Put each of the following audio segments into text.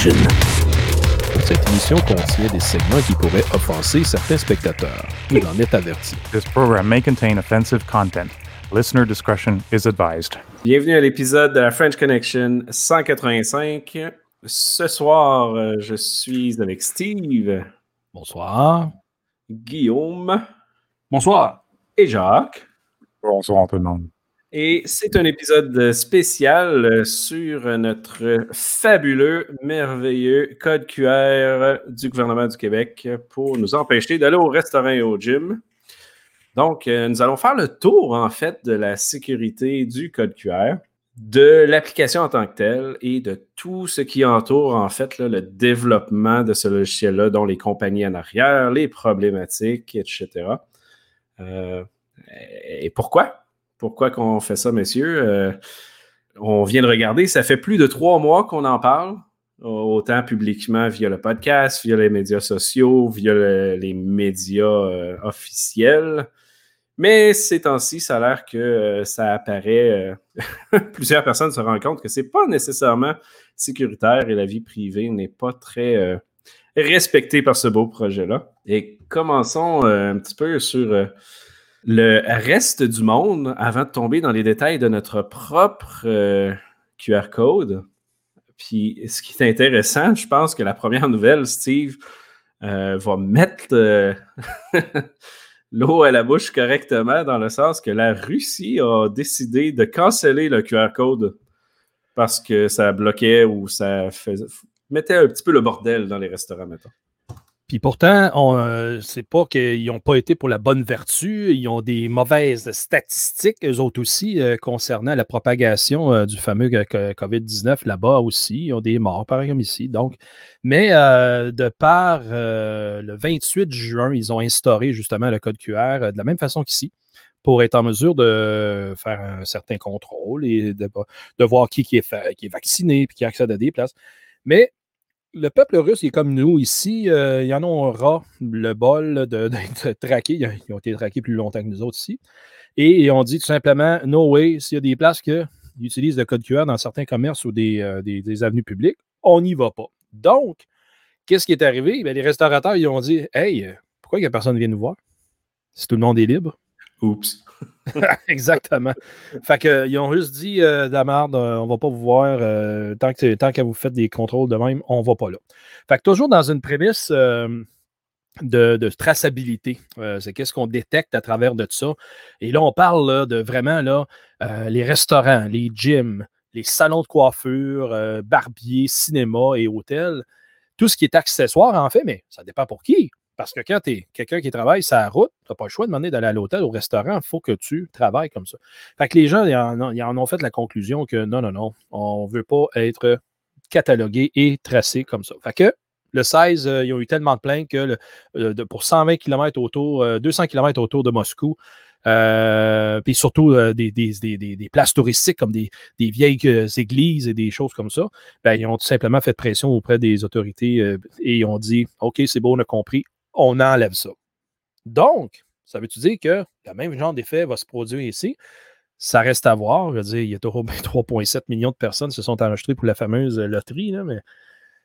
Cette émission contient des segments qui pourraient offenser certains spectateurs. Il en est averti. This program may contain offensive content. Listener discretion is advised. Bienvenue à l'épisode de la French Connection 185. Ce soir, euh, je suis avec Steve, Bonsoir. Guillaume Bonsoir. et Jacques. Bonsoir tout le monde. Et c'est un épisode spécial euh, sur notre fabuleux, merveilleux code QR du gouvernement du Québec pour nous empêcher d'aller au restaurant et au gym. Donc, euh, nous allons faire le tour, en fait, de la sécurité du code QR, de l'application en tant que telle et de tout ce qui entoure, en fait, le développement de ce logiciel-là, dont les compagnies en arrière, les problématiques, etc. Euh, et pourquoi? Pourquoi qu'on fait ça, messieurs? Euh, on vient de regarder, ça fait plus de trois mois qu'on en parle, autant publiquement via le podcast, via les médias sociaux, via le- les médias euh, officiels. Mais ces temps-ci, ça a l'air que euh, ça apparaît. plusieurs personnes se rendent compte que c'est pas nécessairement sécuritaire et la vie privée n'est pas très respectée par ce beau projet-là. Et commençons un petit peu sur le reste du monde avant de tomber dans les détails de notre propre euh, QR code. Puis ce qui est intéressant, je pense que la première nouvelle, Steve, euh, va mettre euh, l'eau à la bouche correctement dans le sens que la Russie a décidé de canceller le QR code parce que ça bloquait ou ça mettait un petit peu le bordel dans les restaurants, mettons. Puis pourtant, on, euh, c'est pas qu'ils n'ont pas été pour la bonne vertu. Ils ont des mauvaises statistiques, eux autres aussi, euh, concernant la propagation euh, du fameux co- co- COVID-19 là-bas aussi. Ils ont des morts, pareil comme ici. Donc, mais de par le 28 juin, ils ont instauré justement le code QR de la même façon qu'ici pour être en mesure de faire un certain contrôle et de, voir qui, est qui est vacciné puis qui accède à des places. Mais le peuple russe est comme nous ici. euh, il y en aura le bol d'être traqués. Ils ont- Ils ont été traqués plus longtemps que nous autres ici. Et, et on dit tout simplement, no way, s'il y a des places qui utilisent le code QR dans certains commerces ou des, euh, des- avenues publiques, on n'y va pas. Donc, qu'est-ce qui est arrivé? Ben, les restaurateurs, ils ont dit, hey, pourquoi il n'y a personne qui vient nous voir? Si tout le monde est libre. Oups. Exactement. Fait que, ils ont juste dit, euh, merde, euh, on va pas vous voir. euh, tant que, vous faites des contrôles de même, on va pas là. Fait que toujours dans une prémisse euh, de, traçabilité. Euh, c'est qu'est-ce qu'on détecte à travers de ça. Et là, on parle de vraiment là, les restaurants, les gyms, les salons de coiffure, barbiers, cinéma et hôtels. Tout ce qui est accessoire, en fait, mais ça dépend pour qui. Parce que quand tu es quelqu'un qui travaille la route, tu n'as pas le choix de demander d'aller à l'hôtel, au restaurant, il faut que tu travailles comme ça. Fait que les gens, ils en, ont- fait la conclusion que non, non, non, on ne veut pas être catalogué et tracé comme ça. Fait que le 16, euh, ils ont eu tellement de plaintes que euh, pour 120 km autour, euh, 200 km autour de Moscou, euh, puis surtout euh, des, des- des- des- places touristiques comme des, vieilles euh, églises et des choses comme ça, ben, ils ont tout simplement fait pression auprès des autorités euh, et ils ont dit OK, c'est bon, on a compris, on enlève ça. Donc, ça veut-tu dire que le même genre d'effet va se produire ici? Ça reste à voir. Je veux dire, il y a toujours ben 3,7 millions de personnes qui se sont enregistrées pour la fameuse loterie, mais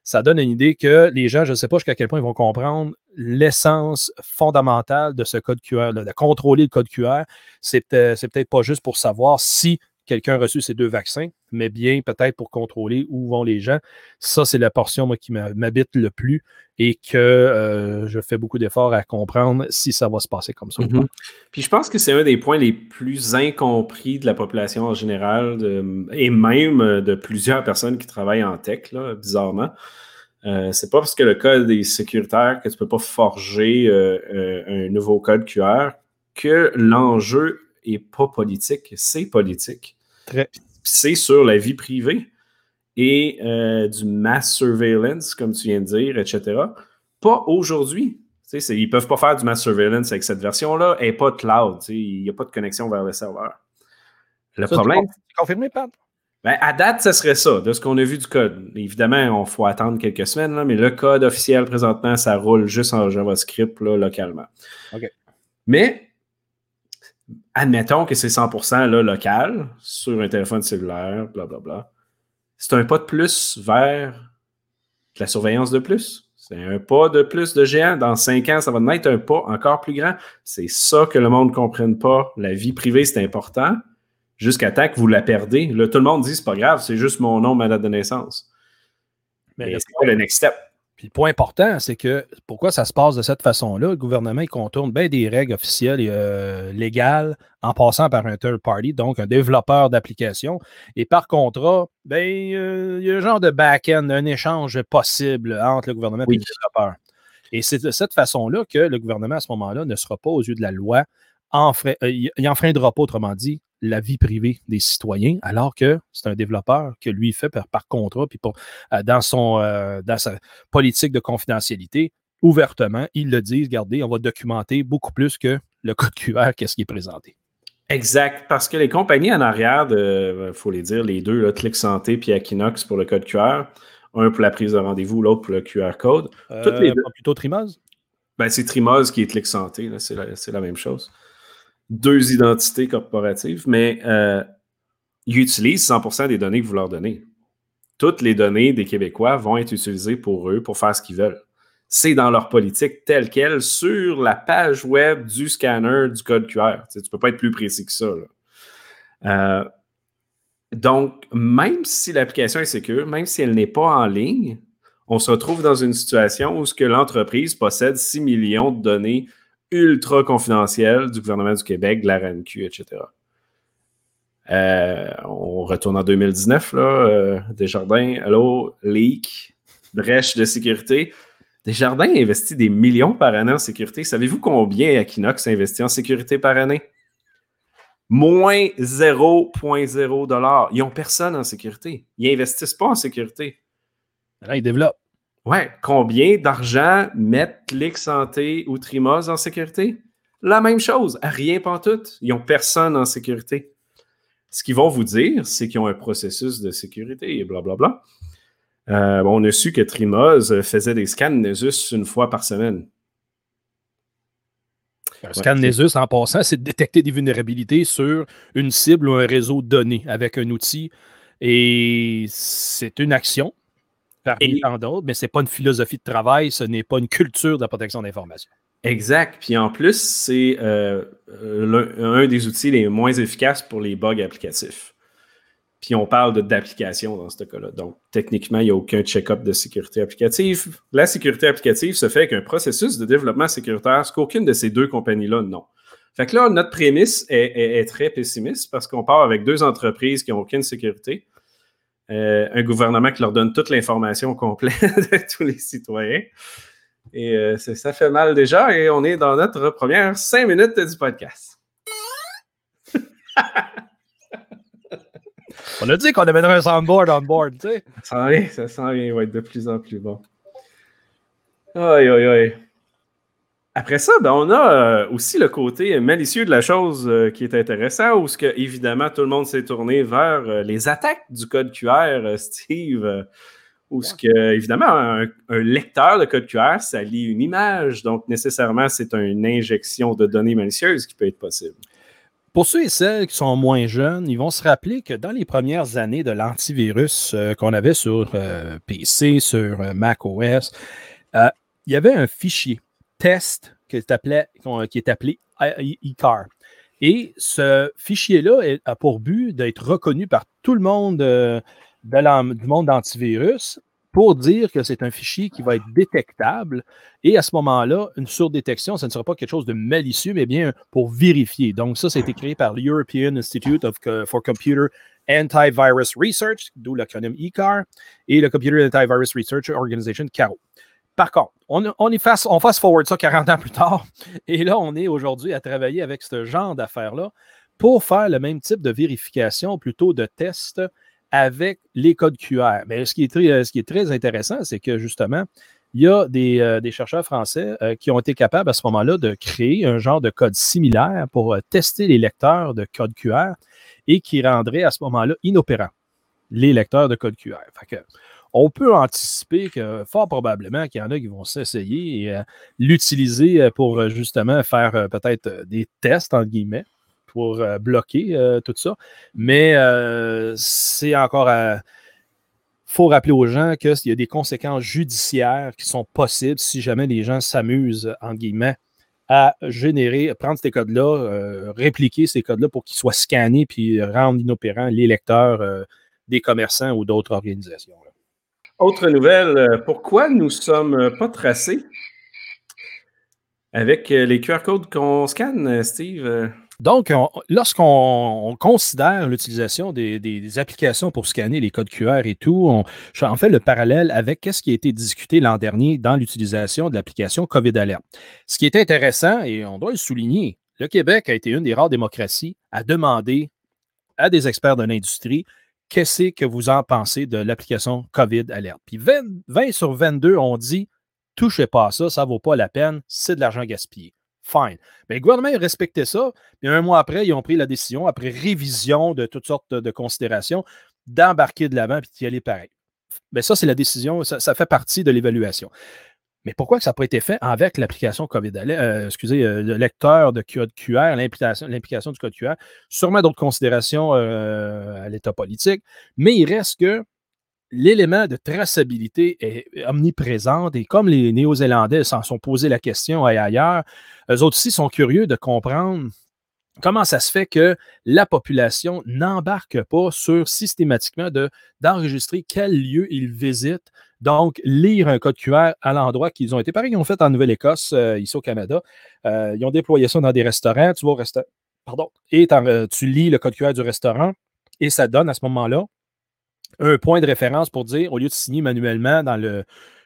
ça donne une idée que les gens, je ne sais pas jusqu'à quel point ils vont comprendre l'essence fondamentale de ce code QR, là, de contrôler le code QR. C'est peut-être pas juste pour savoir si quelqu'un a reçu ces deux vaccins, mais bien peut-être pour contrôler où vont les gens. Ça, c'est la portion moi, qui m'habite le plus et que euh, je fais beaucoup d'efforts à comprendre si ça va se passer comme ça. Mhm. Puis je pense que c'est un des points les plus incompris de la population en général de- et même euh, de plusieurs personnes qui travaillent en tech, là, bizarrement. Euh, c'est pas parce que le code est sécuritaire que tu peux pas forger euh, un nouveau code QR que l'enjeu est pas politique, c'est politique. Très. C'est sur la vie privée et euh, du mass surveillance, comme tu viens de dire, etc. Pas aujourd'hui. Ils ne peuvent pas faire du mass surveillance avec cette version-là. Elle n'est pas cloud. Il n'y a pas de connexion vers le serveur. Le Ça, problème, c'est confirmé, Pat? ben, à date, ce serait ça, de ce qu'on a vu du code. Évidemment, il faut attendre quelques semaines, là, mais le code officiel présentement, ça roule juste en JavaScript là, localement. OK. Mais admettons que c'est 100% là, local sur un téléphone cellulaire, blablabla. C'est un pas de plus vers la surveillance de plus. C'est un pas de plus de géant. Dans cinq ans, ça va être un pas encore plus grand. C'est ça que le monde ne comprenne pas. La vie privée, c'est important. Jusqu'à temps que vous la perdez. Là, tout le monde dit c'est pas grave, c'est juste mon nom, ma date de naissance. Mais, c'est pas le next step? Puis le point important, c'est que pourquoi ça se passe de cette façon-là? Le gouvernement il contourne bien des règles officielles et euh, légales en passant par un third party, donc un développeur d'application. Et par contrat, ben, euh, il y a un genre de back-end, un échange possible entre le gouvernement et le développeur. Et c'est de cette façon-là que le gouvernement, à ce moment-là, ne sera pas aux yeux de la loi, euh, il n'enfreindra pas, autrement dit, la vie privée des citoyens, alors que c'est un développeur que lui fait par, contrat, puis euh, dans, son, euh, dans sa politique de confidentialité, ouvertement, ils le disent, regardez, on va documenter beaucoup plus que le code QR, qu'est-ce qui est présenté. Exact, parce que les compagnies en arrière, il faut les dire, les deux, Click Santé puis Aquinox pour le code QR, un pour la prise de rendez-vous, l'autre pour le QR code. Toutes les deux. Plutôt Trimose? Ben, c'est Trimose qui est Click Santé, c'est la, la, même chose deux identités corporatives, mais euh, ils utilisent 100% des données que vous leur donnez. Toutes les données des Québécois vont être utilisées pour eux pour faire ce qu'ils veulent. C'est dans leur politique telle qu'elle sur la page web du scanner du code QR. Tu ne peux pas être plus précis que ça. Euh, donc, même si l'application est sécure, même si elle n'est pas en ligne, on se retrouve dans une situation où l'entreprise possède 6 millions de données ultra confidentiel du gouvernement du Québec, de la RNQ, etc. Euh, on retourne en 2019, là, euh, Desjardins, allô, leak, brèche de sécurité. Desjardins investit des millions par année en sécurité. Savez-vous combien Aquinox investit en sécurité par année? Moins 0,0 dollars. Ils n'ont personne en sécurité. Ils n'investissent pas en sécurité. Là, ils développent. Ouais, combien d'argent mettent Click Santé ou Trimos en sécurité? La même chose, rien tout. Ils n'ont personne en sécurité. Ce qu'ils vont vous dire, c'est qu'ils ont un processus de sécurité et blablabla. Euh, on a su que Trimos faisait des scans Nesus une fois par semaine. Un scan Nesus, en passant, c'est de détecter des vulnérabilités sur une cible ou un réseau donné avec un outil. Et c'est une action parmi tant d'autres, mais ce n'est pas une philosophie de travail, ce n'est pas une culture de la protection d'information. Exact. Puis en plus, c'est euh, un des outils les moins efficaces pour les bugs applicatifs. Puis on parle d'application dans ce cas-là. Donc, techniquement, il n'y a aucun check-up de sécurité applicative. La sécurité applicative se fait avec un processus de développement sécuritaire, ce qu'aucune de ces deux compagnies-là n'ont. Fait que là, notre prémisse est, est très pessimiste parce qu'on part avec deux entreprises qui n'ont aucune sécurité euh, un gouvernement qui leur donne toute l'information complète de tous les citoyens. Et euh, ça fait mal déjà et on est dans notre première cinq minutes du podcast. on a dit qu'on amènerait un soundboard on board, tu sais. Ça sent ça sent bien, il va être de plus en plus bon. Aïe, aïe, aïe. Après ça, ben, on a euh, aussi le côté malicieux de la chose euh, qui est intéressant, où ce que, évidemment, tout le monde s'est tourné vers euh, les attaques du code QR, Steve, où ce que, évidemment, un, lecteur de code QR, ça lit une image, donc nécessairement, c'est une injection de données malicieuses qui peut être possible. Pour ceux et celles qui sont moins jeunes, ils vont se rappeler que dans les premières années de l'antivirus qu'on avait sur PC, sur Mac OS, il y avait un fichier test qui est appelé, ICAR. Et ce fichier-là a pour but d'être reconnu par tout le monde euh, du monde d'antivirus pour dire que c'est un fichier qui va être détectable. Et à ce moment-là, une surdétection, ce ne sera pas quelque chose de malicieux, mais bien pour vérifier. Donc, ça, ça a été créé par l'European Institute for Computer Antivirus Research, d'où l'acronyme ICAR, et le Computer Antivirus Research Organization, CAO. Par contre, on, est face, on forward ça 40 ans plus tard. Et là, on est aujourd'hui à travailler avec ce genre d'affaires-là pour faire le même type de vérification, plutôt de test avec les codes QR. Mais ce qui est très, intéressant, c'est que justement, il y a des, euh, chercheurs français euh, qui ont été capables à ce moment-là de créer un genre de code similaire pour euh, tester les lecteurs de code QR et qui rendrait à ce moment-là inopérants les lecteurs de code QR. On peut anticiper que fort probablement qu'il y en a qui vont s'essayer et euh, l'utiliser euh, pour euh, justement faire peut-être des tests, entre guillemets, pour bloquer tout ça. Mais c'est encore à faut rappeler aux gens qu'il y a des conséquences judiciaires qui sont possibles si jamais les gens s'amusent, en guillemets, à générer, prendre ces codes-là, répliquer ces codes-là pour qu'ils soient scannés puis rendre inopérants les lecteurs des commerçants ou d'autres organisations. Autre nouvelle, euh, pourquoi nous ne sommes pas tracés avec les QR codes qu'on scanne, Steve? Donc, lorsqu'on considère l'utilisation des, applications pour scanner les codes QR et tout, on, fait le parallèle avec ce qui a été discuté l'an dernier dans l'utilisation de l'application COVID Alert. Ce qui est intéressant, et on doit le souligner, le Québec a été une des rares démocraties à demander à des experts de l'industrie qu'est-ce que vous en pensez de l'application COVID Alert. Puis 20, 20 sur 22 ont dit touchez pas à ça, ça ne vaut pas la peine, c'est de l'argent gaspillé fine. Mais le gouvernement a respecté ça. Puis un mois après, ils ont pris la décision, après révision de toutes sortes de, considérations, d'embarquer de l'avant et d'y aller pareil. Mais ça, c'est la décision, ça, fait partie de l'évaluation. Mais pourquoi ça n'a pas été fait avec l'application COVID, euh, excusez, euh, le lecteur de code QR, l'implication du code QR, sûrement d'autres considérations euh, à l'état politique, mais il reste que l'élément de traçabilité est omniprésent et comme les Néo-Zélandais s'en sont posé la question ailleurs, eux autres aussi sont curieux de comprendre comment ça se fait que la population n'embarque pas sur systématiquement d'enregistrer quel lieu ils visitent. Donc, lire un code QR à l'endroit qu'ils ont été. Pareil, ils ont fait en Nouvelle-Écosse, euh, ici au Canada. Euh, ils ont déployé ça dans des restaurants. Tu vas au restaurant. Pardon. Et tu lis le code QR du restaurant et ça donne à ce moment-là un point de référence pour dire, au lieu de signer manuellement dans le,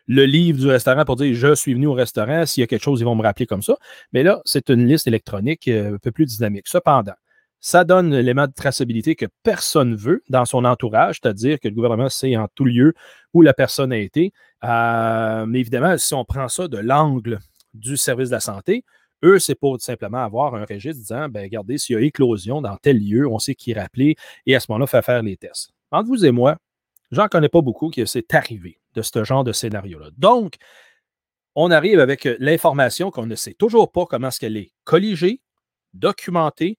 le livre du restaurant pour dire je suis venu au restaurant, s'il y a quelque chose, ils vont me rappeler comme ça. Mais là, c'est une liste électronique euh, un peu plus dynamique. Cependant, ça donne l'élément de traçabilité que personne veut dans son entourage, c'est-à-dire que le gouvernement sait en tout lieu où la personne a été. Euh, mais évidemment, si on prend ça de l'angle du service de la santé, eux, c'est pour simplement avoir un registre disant, ben, regardez, s'il y a éclosion dans tel lieu, on sait qui rappeler et à ce moment-là, faire faire les tests. Entre vous et moi, j'en connais pas beaucoup qui s'est arrivé de ce genre de scénario-là. Donc, on arrive avec euh, l'information qu'on ne sait toujours pas comment est-ce qu'elle est colligée, documentée,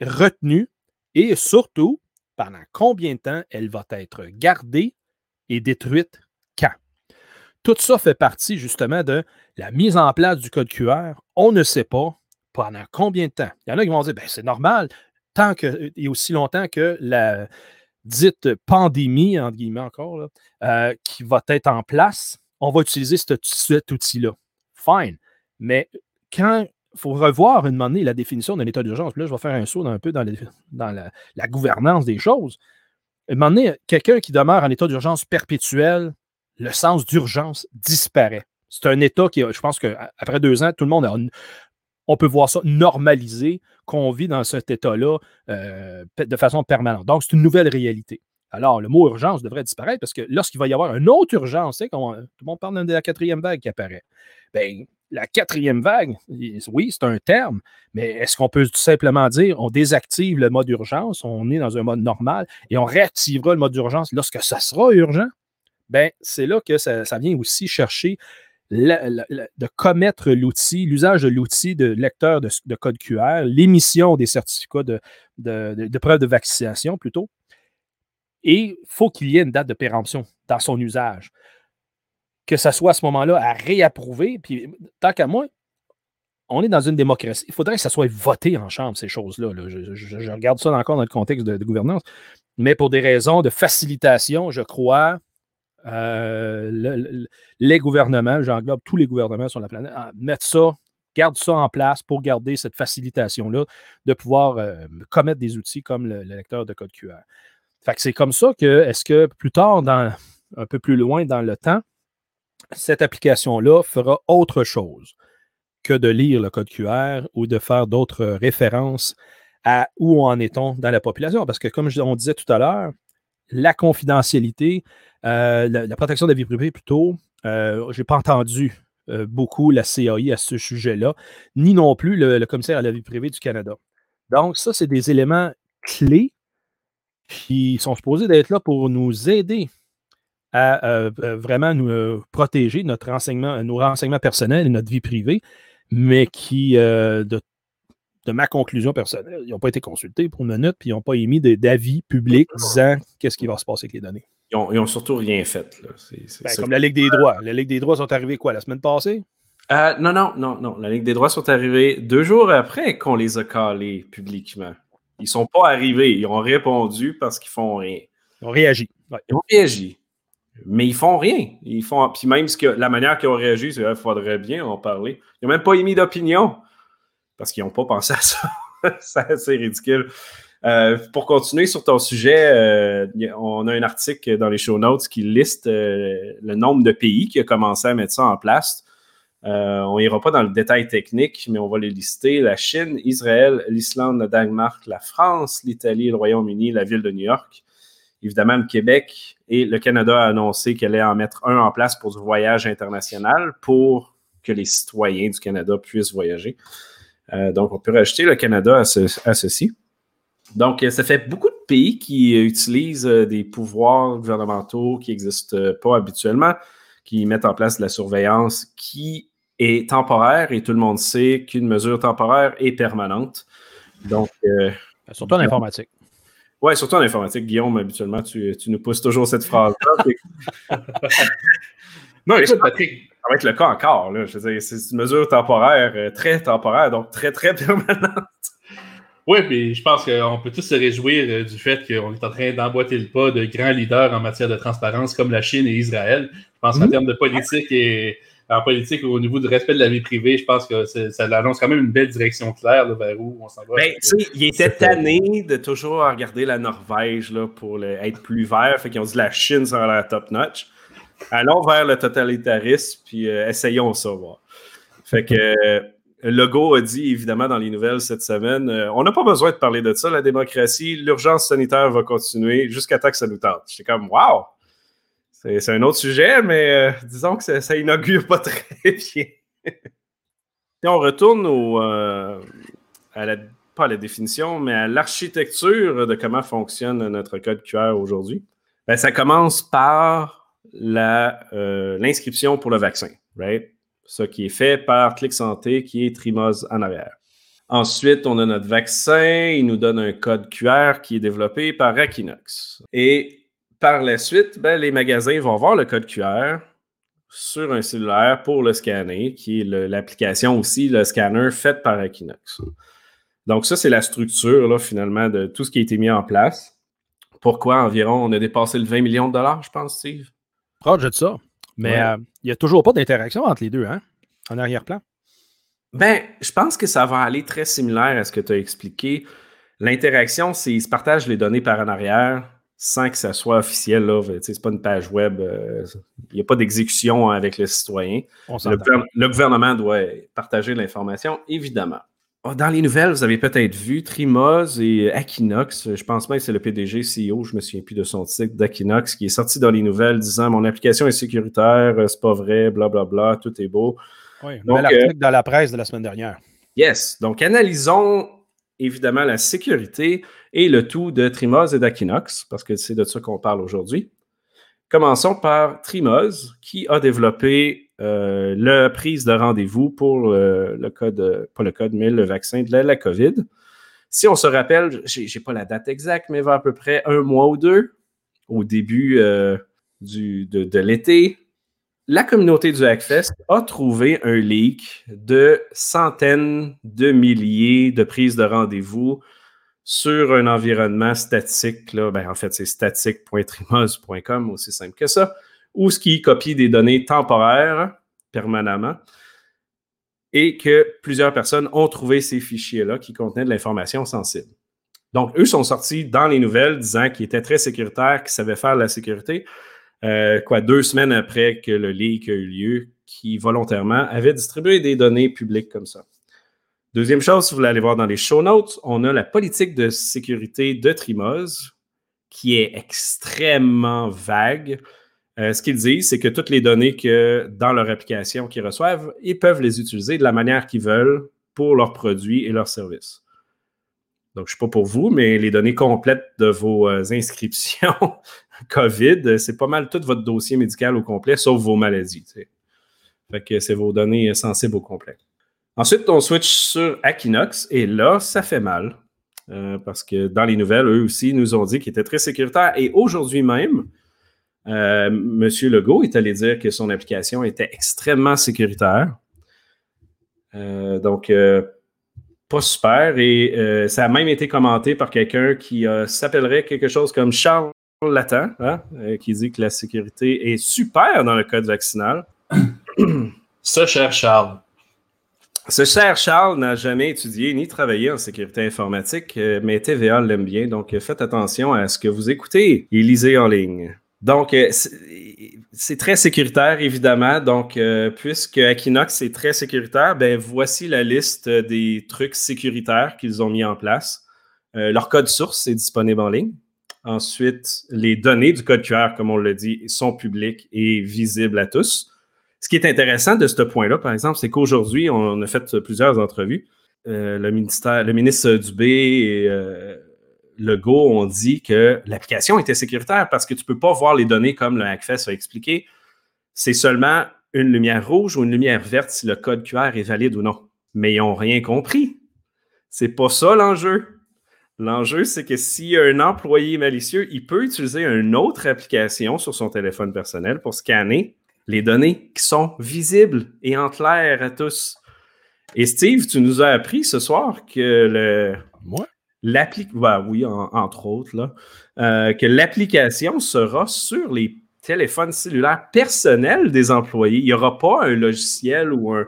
retenue et surtout pendant combien de temps elle va être gardée et détruite quand? Tout ça fait partie justement de la mise en place du code QR. On ne sait pas pendant combien de temps. Il y en a qui vont dire, ben, c'est normal, tant que, et aussi longtemps que la, dite pandémie, entre guillemets encore, euh, qui va être en place, on va utiliser cet outil-là. Fine. Mais quand il faut revoir une monnaie la définition d'un état d'urgence, là, je vais faire un saut un peu dans, la, gouvernance des choses. À un moment quelqu'un qui demeure en état d'urgence perpétuel, le sens d'urgence disparaît. C'est un état qui, je pense qu'après deux ans, tout le monde a, on peut voir ça normalisé, qu'on vit dans cet état-là euh, de façon permanente. Donc, c'est une nouvelle réalité. Alors, le mot urgence devrait disparaître parce que lorsqu'il va y avoir une autre urgence, tout le monde parle de la quatrième vague qui apparaît. Bien, la quatrième vague, oui, c'est un terme, mais est-ce qu'on peut tout simplement dire on désactive le mode urgence, on est dans un mode normal et on réactivera le mode d'urgence lorsque ça sera urgent? Bien, c'est là que ça, ça, vient aussi chercher de commettre l'outil, l'usage de l'outil de lecteur de, code QR, l'émission des certificats de, preuve de vaccination plutôt. Et il faut qu'il y ait une date de péremption dans son usage. Que ça soit à ce moment-là à réapprouver. Puis, tant qu'à moi, on est dans une démocratie. Il faudrait que ça soit voté en Chambre, ces choses-là. Je, regarde ça encore dans le contexte de, gouvernance. Mais pour des raisons de facilitation, je crois, euh, les gouvernements, j'englobe tous les gouvernements sur la planète, mettre ça, garde ça en place pour garder cette facilitation-là de pouvoir euh, commettre des outils comme le, lecteur de code QR. C'est comme ça que, est-ce que plus tard, dans, un peu plus loin dans le temps, cette application-là fera autre chose que de lire le code QR ou de faire d'autres références à où en est-on dans la population? Parce que, comme on disait tout à l'heure, la confidentialité, euh, la, protection de la vie privée, plutôt, euh, je n'ai pas entendu euh, beaucoup la CAI à ce sujet-là, ni non plus le, commissaire à la vie privée du Canada. Donc, ça, c'est des éléments clés qui sont supposés d'être là pour nous aider à vraiment nous protéger notre renseignement, nos renseignements personnels et notre vie privée, mais qui, de, ma conclusion personnelle, ils n'ont pas été consultés pour une minute, puis ils n'ont pas émis d'avis public disant qu'est-ce qui va se passer avec les données. Ils ont, surtout rien fait. Là. Ben, comme la Ligue des droits. La Ligue des droits sont arrivés quoi, la semaine passée? Euh, non, non, non, non. La Ligue des droits sont arrivés deux jours après qu'on les a calés publiquement. Ils ne sont pas arrivés. Ils ont répondu parce qu'ils font rien. Ils ont réagi. Ils ont réagi. Mais ils font rien. Ils font. Puis même ce que, la manière qu'ils ont réagi, c'est qu'il faudrait bien en parler. Ils n'ont même pas émis d'opinion parce qu'ils n'ont pas pensé à ça. c'est assez ridicule. Euh, pour continuer sur ton sujet, euh, on a un article dans les show notes qui liste euh, le nombre de pays qui ont commencé à mettre ça en place. on n'ira pas dans le détail technique, mais on va les lister. La Chine, Israël, l'Islande, le Danemark, la France, l'Italie, le Royaume-Uni, la ville de New York. Évidemment, le Québec et le Canada a annoncé qu'elle allait en mettre un en place pour du voyage international pour que les citoyens du Canada puissent voyager. donc, on peut rajouter le Canada à ceci. Donc, euh, ça fait beaucoup de pays qui euh, utilisent euh, des pouvoirs gouvernementaux qui n'existent pas habituellement, qui mettent en place de la surveillance qui est temporaire et tout le monde sait qu'une mesure temporaire est permanente. Donc, surtout en informatique. Oui, surtout en informatique. Guillaume, habituellement, tu, nous pousses toujours cette phrase-là. non, écoute, Patrick, ça va être le cas encore. c'est une mesure temporaire, très temporaire, donc très, très permanente. Oui, puis je pense qu'on peut tous se réjouir euh, du fait qu'on est en train d'emboîter le pas de grands leaders en matière de transparence comme la Chine et Israël. Je pense qu'en mhm. termes de politique et en politique au niveau du respect de la vie privée, je pense que ça annonce quand même une belle direction claire vers où on s'en va. Ben, il était tanné de toujours regarder la Norvège là, pour être plus vert. Fait qu'ils ont dit la Chine sera la top notch. Allons vers le totalitarisme, puis euh, essayons ça. Voir. Fait que Legault a dit, évidemment, dans les nouvelles cette semaine, euh, on n'a pas besoin de parler de ça, la démocratie. L'urgence sanitaire va continuer jusqu'à temps que ça nous tente. J'étais comme, wow! C'est un autre sujet, mais euh, disons que ça, inaugure pas très bien. si on retourne au, euh, à la, pas à la définition, mais à l'architecture de comment fonctionne notre code QR aujourd'hui, ben, ça commence par l'inscription pour le vaccin, right? Ce qui est fait par Clic Santé, qui est Trimose en arrière. Ensuite, on a notre vaccin. Il nous donne un code QR qui est développé par Aquinox. Et par la suite, ben, les magasins vont voir le code QR sur un cellulaire pour le scanner, qui est l'application aussi, le scanner fait par Aquinox. Donc, ça, c'est la structure, finalement, de tout ce qui a été mis en place. Pourquoi environ on a dépassé le 20 millions de dollars, je pense, Steve? Proche de ça. Mais euh, il n'y a toujours pas d'interaction entre les deux, hein, en arrière-plan. Ben, je pense que ça va aller très similaire à ce que tu as expliqué. L'interaction, c'est qu'ils se partagent les données par en arrière sans que ça soit officiel. Ce n'est pas une page web. Euh, il n'y a pas d'exécution avec le citoyen. le, gouvernement doit partager l'information, évidemment. Oh, dans les nouvelles, vous avez peut-être vu Trimos et Aquinox. Je pense même que c'est le PDG, CEO, je me souviens plus de son titre, d'Aquinox, qui est sorti dans les nouvelles disant Mon application est sécuritaire, c'est pas vrai, blablabla, bla, bla, tout est beau. Oui, un bel article euh, dans la presse de la semaine dernière. Yes. Donc, analysons évidemment la sécurité et le tout de Trimos et d'Aquinox, parce que c'est de ça qu'on parle aujourd'hui. Commençons par Trimos, qui a développé euh, la prise de rendez-vous pour le, code, pas le code, mais le vaccin de la, COVID. Si on se rappelle, je n'ai pas la date exacte, mais va à peu près un mois ou deux, au début euh, du, de, l'été, la communauté du Hackfest a trouvé un leak de centaines de milliers de prises de rendez-vous sur un environnement statique. Là. Ben, en fait, c'est statique.trimos.com, aussi simple que ça ou ce qui copie des données temporaires permanemment et que plusieurs personnes ont trouvé ces fichiers-là qui contenaient de l'information sensible. Donc, eux sont sortis dans les nouvelles disant qu'ils étaient très sécuritaires, qu'ils savaient faire la sécurité, euh, quoi, deux semaines après que le leak a eu lieu, qui volontairement avaient distribué des données publiques comme ça. Deuxième chose, si vous voulez aller voir dans les show notes, on a la politique de sécurité de Trimos, qui est extrêmement vague. Euh, ce qu'ils disent, c'est que toutes les données que dans leur application qu'ils reçoivent, ils peuvent les utiliser de la manière qu'ils veulent pour leurs produits et leurs services. Donc, je ne sais pas pour vous, mais les données complètes de vos euh, inscriptions COVID, c'est pas mal tout votre dossier médical au complet, sauf vos maladies. Fait que c'est vos données sensibles au complet. Ensuite, on switch sur Aquinox et là, ça fait mal. Euh, parce que dans les nouvelles, eux aussi nous ont dit qu'ils étaient très sécuritaires. Et aujourd'hui même, Euh, Monsieur Legault est allé dire que son application était extrêmement sécuritaire. Euh, donc, euh, pas super. Et ça a même été commenté par quelqu'un qui s'appellerait quelque chose comme Charles Latin, hein, qui dit que la sécurité est super dans le code vaccinal. Ce cher Charles. Ce cher Charles n'a jamais étudié ni travaillé en sécurité informatique, mais TVA l'aime bien, donc faites attention à ce que vous écoutez et lisez en ligne. Donc, euh, c'est très sécuritaire, évidemment. Donc, euh, puisque Equinox est très sécuritaire, ben voici la liste des trucs sécuritaires qu'ils ont mis en place. Euh, leur code source est disponible en ligne. Ensuite, les données du code QR, comme on l'a dit, sont publiques et visibles à tous. Ce qui est intéressant de ce point-là, par exemple, c'est qu'aujourd'hui, on a fait plusieurs entrevues. le, ministère, le ministre Dubé et Go ont dit que l'application était sécuritaire parce que tu ne peux pas voir les données comme le Hackfest a expliqué. C'est seulement une lumière rouge ou une lumière verte si le code QR est valide ou non. Mais ils n'ont rien compris. C'est pas ça l'enjeu. L'enjeu, c'est que a un employé malicieux, il peut utiliser une autre application sur son téléphone personnel pour scanner les données qui sont visibles et en clair à tous. Et Steve, tu nous as appris ce soir que le, Moi? L'application, oui, entre autres, euh, que l'application sera sur les téléphones cellulaires personnels des employés. Il n'y aura pas un logiciel ou un.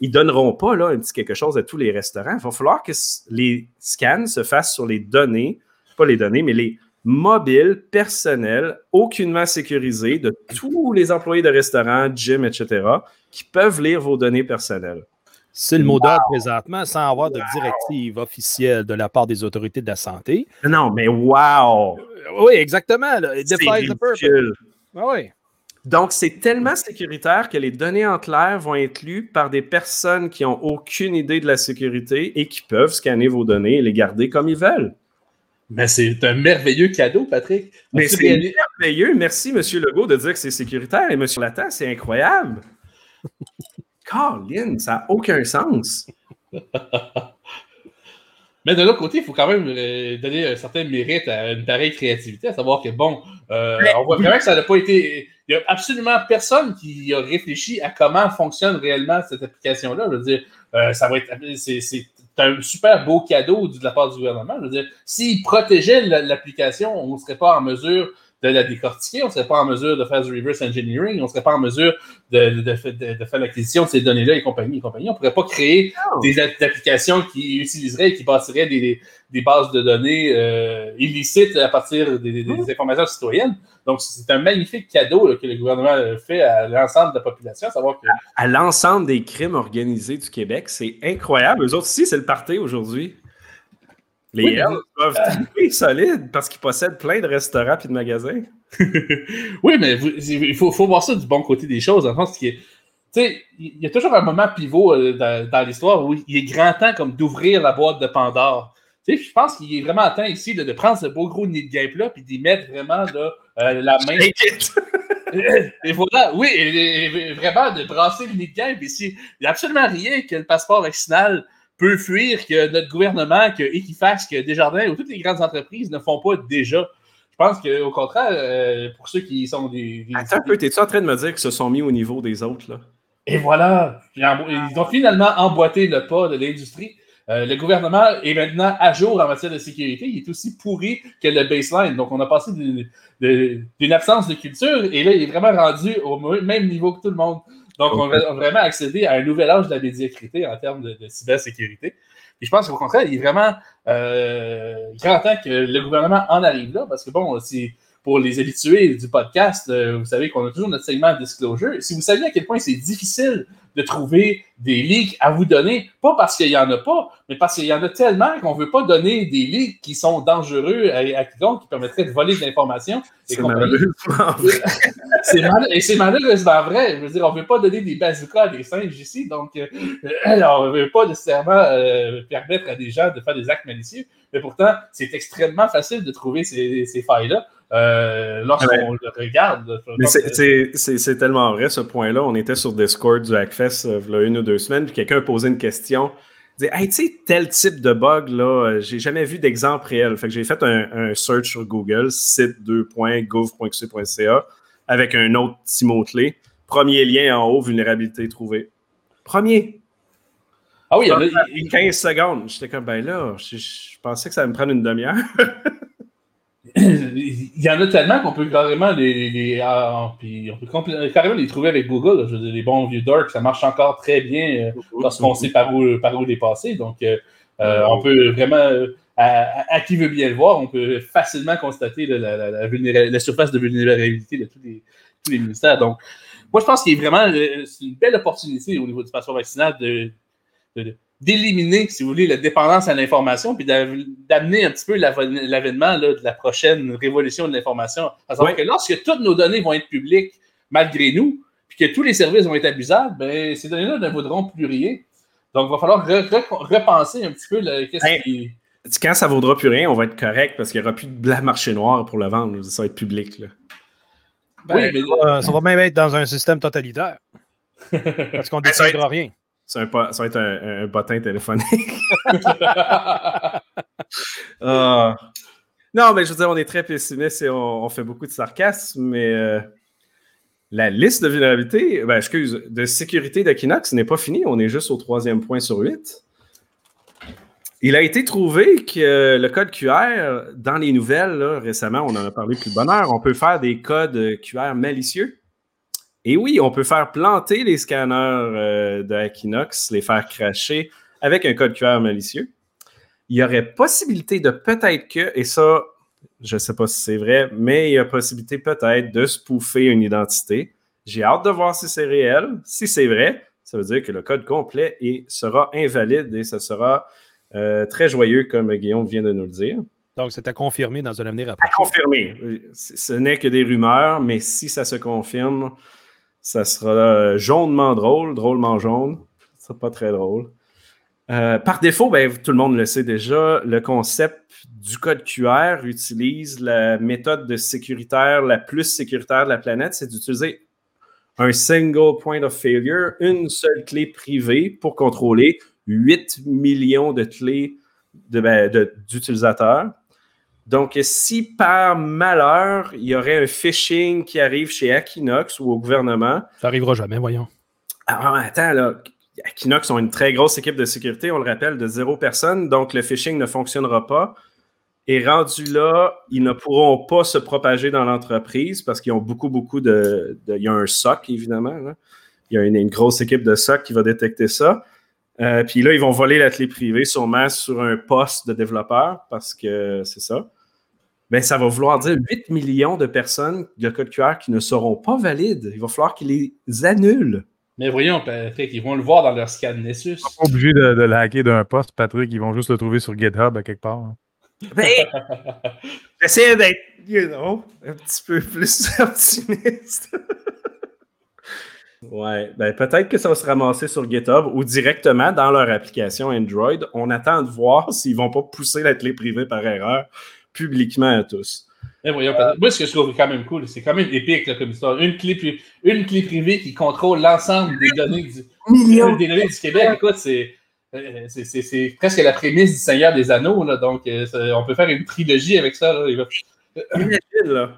Ils ne donneront pas un petit quelque chose à tous les restaurants. Il va falloir que les scans se fassent sur les données, pas les données, mais les mobiles personnels, aucunement sécurisés de tous les employés de restaurants, gym, etc., qui peuvent lire vos données personnelles. C'est le mot d'ordre présentement, sans avoir de directive officielle de la part des autorités de la santé. Non, mais wow! Euh, oui, exactement. Ah oui. Donc, c'est tellement sécuritaire que les données en clair vont être lues par des personnes qui n'ont aucune idée de la sécurité et qui peuvent scanner vos données et les garder comme ils veulent. Mais c'est un merveilleux cadeau, Patrick. Mais c'est merveilleux. Merci, M. Legault, de dire que c'est sécuritaire. Et M. Latin, c'est incroyable. Caroline, ça n'a aucun sens. Mais de l'autre côté, il faut quand même euh, donner un certain mérite à une pareille créativité, à savoir que, bon, euh, on voit vraiment que ça n'a pas été. Il n'y a absolument personne qui a réfléchi à comment fonctionne réellement cette application-là. Je veux dire, euh, ça va être. C'est un super beau cadeau de la part du gouvernement. Je veux dire, s'ils protégeaient l'application, on ne serait pas en mesure de la décortiquer, on ne serait pas en mesure de faire du reverse engineering, on ne serait pas en mesure de, de, faire l'acquisition de ces données-là et compagnie et compagnie. On ne pourrait pas créer des applications qui utiliseraient et qui bâtiraient des, bases de données euh, illicites à partir des, mmh. informations citoyennes. Donc, c'est un magnifique cadeau que le gouvernement fait à l'ensemble de la population, savoir que... À, l'ensemble des crimes organisés du Québec, c'est incroyable. Eux autres aussi, c'est le parti aujourd'hui. Les oui, peuvent être solides parce qu'ils possèdent plein de restaurants et de magasins. oui, mais il faut, voir ça du bon côté des choses. En sens il y a toujours un moment pivot euh, dans, l'histoire où il est grand temps comme d'ouvrir la boîte de Pandore. je pense qu'il est vraiment temps ici de prendre ce beau gros nid de guêpe là puis d'y mettre vraiment euh, la main. et voilà, oui, vraiment de brasser le nid de guêpe ici. Il n'y a absolument rien que le passeport vaccinal peut fuir que notre gouvernement, que Equifax, que Desjardins ou toutes les grandes entreprises ne font pas déjà. Je pense qu'au contraire, euh, pour ceux qui sont des. Attends un peu, t'es-tu en train de me dire qu'ils se sont mis au niveau des autres, là? Et voilà! Ils ont finalement emboîté le pas de l'industrie. Euh, le gouvernement est maintenant à jour en matière de sécurité. Il est aussi pourri que le baseline. Donc, on a passé d'une absence de culture et là, il est vraiment rendu au même niveau que tout le monde. Donc, on va vraiment accéder à un nouvel âge de la médiocrité en termes de, cybersécurité. Et je pense qu'au contraire, il est vraiment euh, grand temps que le gouvernement en arrive là, parce que bon, c'est pour les habitués du podcast, euh, vous savez qu'on a toujours notre segment disclosure. Si vous saviez à quel point c'est difficile de trouver des leaks à vous donner, pas parce qu'il n'y en a pas, mais parce qu'il y en a tellement qu'on ne veut pas donner des leaks qui sont dangereux à, à quiconque, qui permettraient de voler de l'information. C'est malheureusement vrai. et c'est malheureusement vrai. Je veux dire, on ne veut pas donner des bazookas à des singes ici, donc euh, on ne veut pas nécessairement euh, permettre à des gens de faire des actes malicieux, mais pourtant, c'est extrêmement facile de trouver ces, ces failles-là. Euh, lorsqu'on le regarde. C'est tellement vrai ce point-là. On était sur Discord du Hackfest euh, il y a une ou deux semaines, puis quelqu'un posait une question. Il disait Hey, tu sais, tel type de bug, là, euh, j'ai jamais vu d'exemple réel. Fait que j'ai fait un, search sur Google, site2.gouv.qc.ca. avec un autre petit mot-clé. Premier lien en haut, vulnérabilité trouvée. Premier. Ah oui, il y en a- 15 secondes. J'étais comme, ben là, je, je pensais que ça allait me prendre une demi-heure. il y en a tellement qu'on peut carrément les, ah, puis on peut carrément les trouver avec Google. là. Je veux dire, les bons vieux Dark, ça marche encore très bien euh, lorsqu'on sait par où, par où les passer. Donc, euh, euh, on peut vraiment, euh, à, qui veut bien le voir, on peut facilement constater là, la, la- la vulnéra- la surface de vulnérabilité de tous les, tous les ministères. Donc, moi, je pense qu'il est vraiment c'est une belle opportunité au niveau du passeport vaccinal de, de- d'éliminer, si vous voulez, la dépendance à l'information, puis d'amener un petit peu l'avènement de la prochaine révolution de l'information. À savoir Ouais. que lorsque toutes nos données vont être publiques, malgré nous, puis que tous les services vont être abusables, ben, ces données-là ne vaudront plus rien. Donc, il va falloir re- re- repenser un petit peu le- Hey. qui. Quand ça vaudra plus rien, on va être correct parce qu'il n'y aura plus de la marché noir pour le vendre. Ça va être public. Là. oui, mais Euh, ça va même être dans un système totalitaire. Parce qu'on ne décidera rien. Ça va être un, un bottin téléphonique. Ah. Non, mais je veux dire, on est très pessimiste et on, on fait beaucoup de sarcasme, mais euh, la liste de vulnérabilités, ben, excuse, de sécurité d'Equinox n'est pas finie. On est juste au troisième point sur huit. Il a été trouvé que le code QR, dans les nouvelles, là, récemment, on en a parlé plus de bonheur, on peut faire des codes QR malicieux. Et oui, on peut faire planter les scanners euh, de Equinox, les faire cracher avec un code QR malicieux. Il y aurait possibilité de peut-être que, et ça, je ne sais pas si c'est vrai, mais il y a possibilité peut-être de spoofer une identité. J'ai hâte de voir si c'est réel. Si c'est vrai, ça veut dire que le code complet et sera invalide et ça sera euh, très joyeux, comme Guillaume vient de nous le dire. Donc, c'était confirmé dans un avenir À confirmer. Ce n'est que des rumeurs, mais si ça se confirme, ça sera euh, jaunement drôle, drôlement jaune. Ce sera pas très drôle. Euh, par défaut, ben, tout le monde le sait déjà, le concept du code QR utilise la méthode de sécuritaire la plus sécuritaire de la planète, c'est d'utiliser un single point of failure, une seule clé privée pour contrôler 8 millions de clés de- ben, de- d'utilisateurs. Donc, si par malheur, il y aurait un phishing qui arrive chez Equinox ou au gouvernement, Ça n'arrivera jamais, voyons. ah, attends, là. Equinox ont une très grosse équipe de sécurité, on le rappelle, de zéro personne, donc le phishing ne fonctionnera pas. Et rendu là, ils ne pourront pas se propager dans l'entreprise parce qu'ils ont beaucoup, beaucoup de, de- Il y a un SOC, évidemment. là. Il y a une, une grosse équipe de SOC qui va détecter ça. Euh, puis là, ils vont voler la clé privée sûrement sur un poste de développeur parce que c'est ça. Ben, ça va vouloir dire 8 millions de personnes de code QR qui ne seront pas valides. Il va falloir qu'ils les annulent. Mais voyons, Patrick, ils vont le voir dans leur scan Nessus. Pas obligé de, de le hacker d'un poste, Patrick. Ils vont juste le trouver sur GitHub à quelque part. hein. Ben, j'essaie d'être, you know, un petit peu plus optimiste. Ouais, ben peut-être que ça va se ramasser sur GitHub ou directement dans leur application Android. On attend de voir s'ils vont pas pousser la clé privée par erreur publiquement à tous. Mais voyons. Moi, ce que je trouve quand même cool, c'est quand même épique là, comme histoire. Une clé, une clé privée qui contrôle l'ensemble des données du, des données du Québec. Écoute, c'est. euh, c'est- C'est c'est presque la prémisse du Seigneur des Anneaux, là, donc euh, ça- on peut faire une trilogie avec ça. Imagine, là,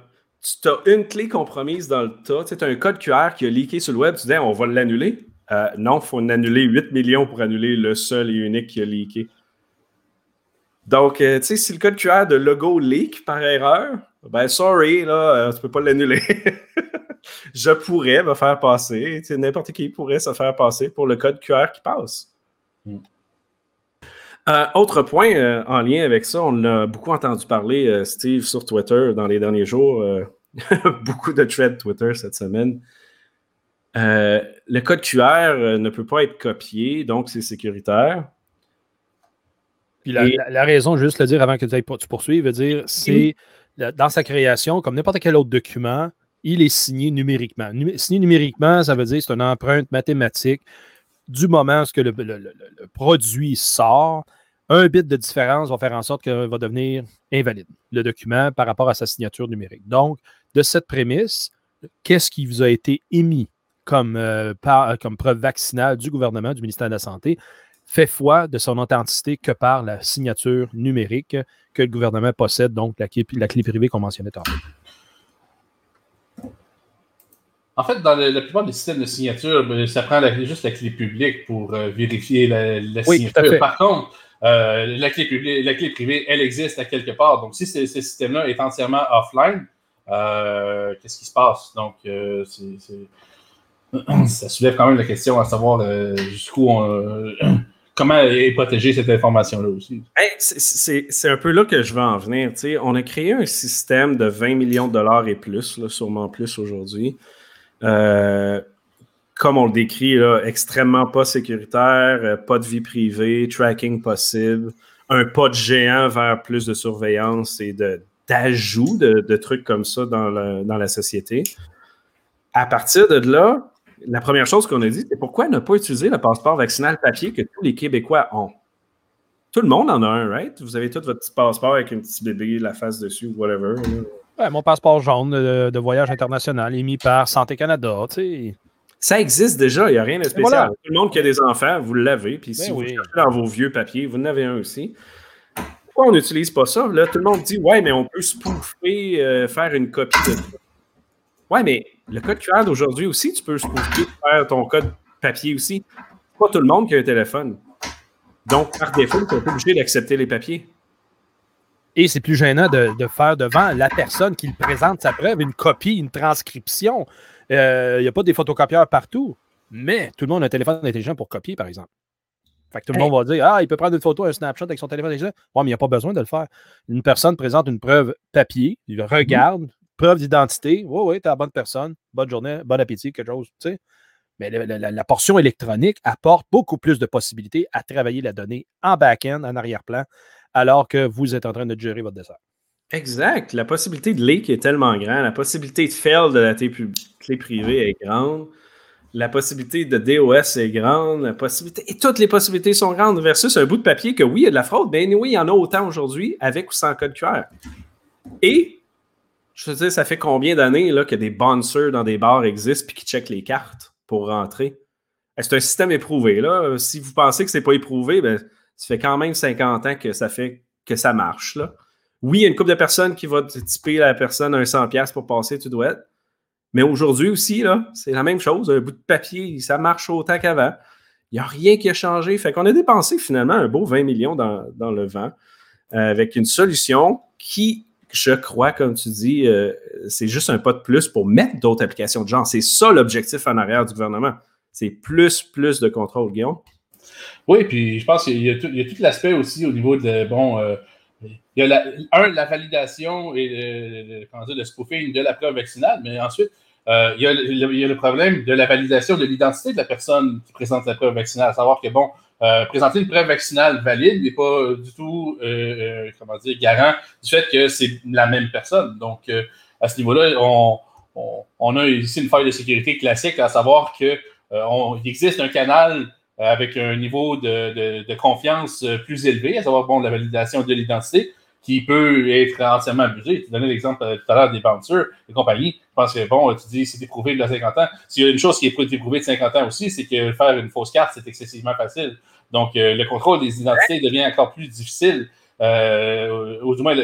tu as une clé compromise dans le tas. Tu as un code QR qui a leaké sur le web. Tu dis, on va l'annuler. Euh, non, il faut en annuler 8 millions pour annuler le seul et unique qui a leaké. Donc, euh, tu sais, si le code QR de logo leak par erreur, ben sorry, là, euh, tu peux pas l'annuler. Je pourrais me faire passer. N'importe qui pourrait se faire passer pour le code QR qui passe. Mm. Euh, autre point euh, en lien avec ça, on a beaucoup entendu parler, euh, Steve, sur Twitter dans les derniers jours. beaucoup de threads Twitter cette semaine. Euh, le code QR euh, ne peut pas être copié, donc c'est sécuritaire. Puis la, Et- la- la raison, juste le dire avant que tu, ailles pour- tu poursuives, veut dire, c'est dans sa création, comme n'importe quel autre document, il est signé numériquement. Numé- signé numériquement, ça veut dire c'est une empreinte mathématique du moment où le- le produit sort. Un bit de différence va faire en sorte qu'il va devenir invalide, le document, par rapport à sa signature numérique. Donc, de cette prémisse, qu'est-ce qui vous a été émis comme, euh, par- comme preuve vaccinale du gouvernement, du ministère de la Santé, fait foi de son authenticité que par la signature numérique que le gouvernement possède, donc la clé, la clé privée qu'on mentionnait tantôt. En fait, dans la plupart des systèmes de signature, ben, ça prend juste la clé publique pour vérifier la, signature. Par contre, la, clé publique, la clé privée, elle existe à quelque part. Donc, si ce, système-là est entièrement offline, qu'est-ce qui se passe? Donc, ça soulève quand même la question à savoir jusqu'où on comment est protégée cette information-là aussi? c'est un peu là que je veux en venir. On a créé un système de 20 millions de dollars et plus, sûrement plus aujourd'hui. Euh, comme on le décrit, là, extrêmement pas sécuritaire, euh, pas de vie privée, tracking possible, un pas de géant vers plus de surveillance et d'ajout de, de, trucs comme ça dans, dans la société. À partir de là, la première chose qu'on a dit, c'est pourquoi ne pas utiliser le passeport vaccinal papier que tous les Québécois ont? Tout le monde en a un, right? Vous avez tout votre petit passeport avec un petit bébé, la face dessus, whatever. mon passeport jaune de, voyage international émis par Santé Canada, tu sais. Ça existe déjà, il n'y a rien de spécial. Tout le monde qui a des enfants, vous l'avez. Puis si ben vous cherchez dans vos vieux papiers, vous en avez un aussi. Pourquoi on n'utilise pas ça? Là, tout le monde dit Ouais, mais on peut spoofer, euh, faire une copie de Ouais, mais le code QR d'aujourd'hui aussi, tu peux faire ton code papier aussi. Pas tout le monde qui a un téléphone. Donc, par défaut, tu es obligé d'accepter les papiers. Et c'est plus gênant de, faire devant la personne qui présente sa preuve une copie, une transcription. Il euh, n'y a pas des photocopieurs partout, mais tout le monde a un téléphone intelligent pour copier, par exemple. Fait que tout le monde va dire Ah, il peut prendre une photo, un snapshot avec son téléphone intelligent. Ouais, mais il n'y a pas besoin de le faire. Une personne présente une preuve papier, il regarde, preuve d'identité. Oui, oui, tu es la bonne personne. Bonne journée, bon appétit, quelque chose. Tu sais. Mais la, portion électronique apporte beaucoup plus de possibilités à travailler la donnée en back-end, en arrière-plan, alors que vous êtes en train de gérer votre dessert. Exact. La possibilité de leak est tellement grande. La possibilité de fail de la clé privée est grande. La possibilité de DOS est grande. La possibilité... Et toutes les possibilités sont grandes versus un bout de papier que oui, il y a de la fraude. Mais oui, il y en a autant aujourd'hui avec ou sans code QR. Et je veux dire, ça fait combien d'années que des bouncers dans des bars existent et qui checkent les cartes pour rentrer? C'est un système éprouvé. Si vous pensez que ce n'est pas éprouvé, ben, ça fait quand même 50 ans que ça fait que ça marche. Oui, il y a une couple de personnes qui va typer la personne un 100$ pour passer, tu dois être. Mais aujourd'hui aussi, c'est la même chose. Un bout de papier, ça marche autant qu'avant. Il n'y a rien qui a changé. Fait qu'on a dépensé finalement un beau 20 millions dans, le vent euh, avec une solution qui je crois, comme tu dis, euh, c'est juste un pas de plus pour mettre d'autres applications de genre. C'est ça l'objectif en arrière du gouvernement. C'est plus, plus de contrôle, Guillaume. Oui, puis je pense qu'il y, a tout, l'aspect aussi au niveau de, bon, euh, il y a la, un, la validation et le, le spoofing de la preuve vaccinale, mais ensuite, euh, il, y a, le problème de la validation de l'identité de la personne qui présente la preuve vaccinale, à savoir que, bon, euh, présenter une preuve vaccinale valide n'est pas du tout, euh, comment dire, garant du fait que c'est la même personne. Donc, à ce niveau-là, on, a ici une faille de sécurité classique, à savoir qu'il existe un canal avec un niveau de, confiance plus élevé, à savoir bon, la validation de l'identité, qui peut être entièrement abusé. Tu donnais l'exemple tout à l'heure des bouncers, des compagnies. Je pense que, bon, tu dis c'est éprouvé de 50 ans. S'il y a une chose qui est éprouvé de 50 ans aussi, c'est que faire une fausse carte, c'est excessivement facile. Donc, euh, le contrôle des identités devient encore plus difficile, euh, ou, du moins,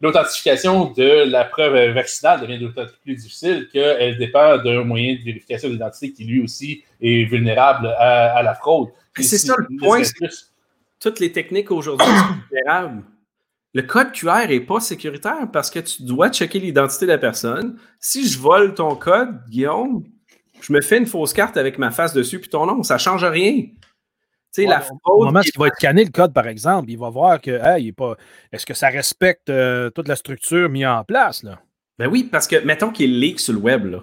l'authentification de la preuve vaccinale devient d'autant plus difficile qu'elle dépend d'un moyen de vérification d'identité qui, lui aussi, est vulnérable à, la fraude. C'est ça le point. Toutes les techniques aujourd'hui sont vulnérables. Le code QR n'est pas sécuritaire parce que tu dois checker l'identité de la personne. Si je vole ton code, Guillaume, je me fais une fausse carte avec ma face dessus puis ton nom, ça ne change rien la au moment où il va être canné le code, par exemple, il va voir que est pas. Est-ce que ça respecte euh, toute la structure mise en place? Là? Ben oui, parce que mettons qu'il leak sur le web. Là.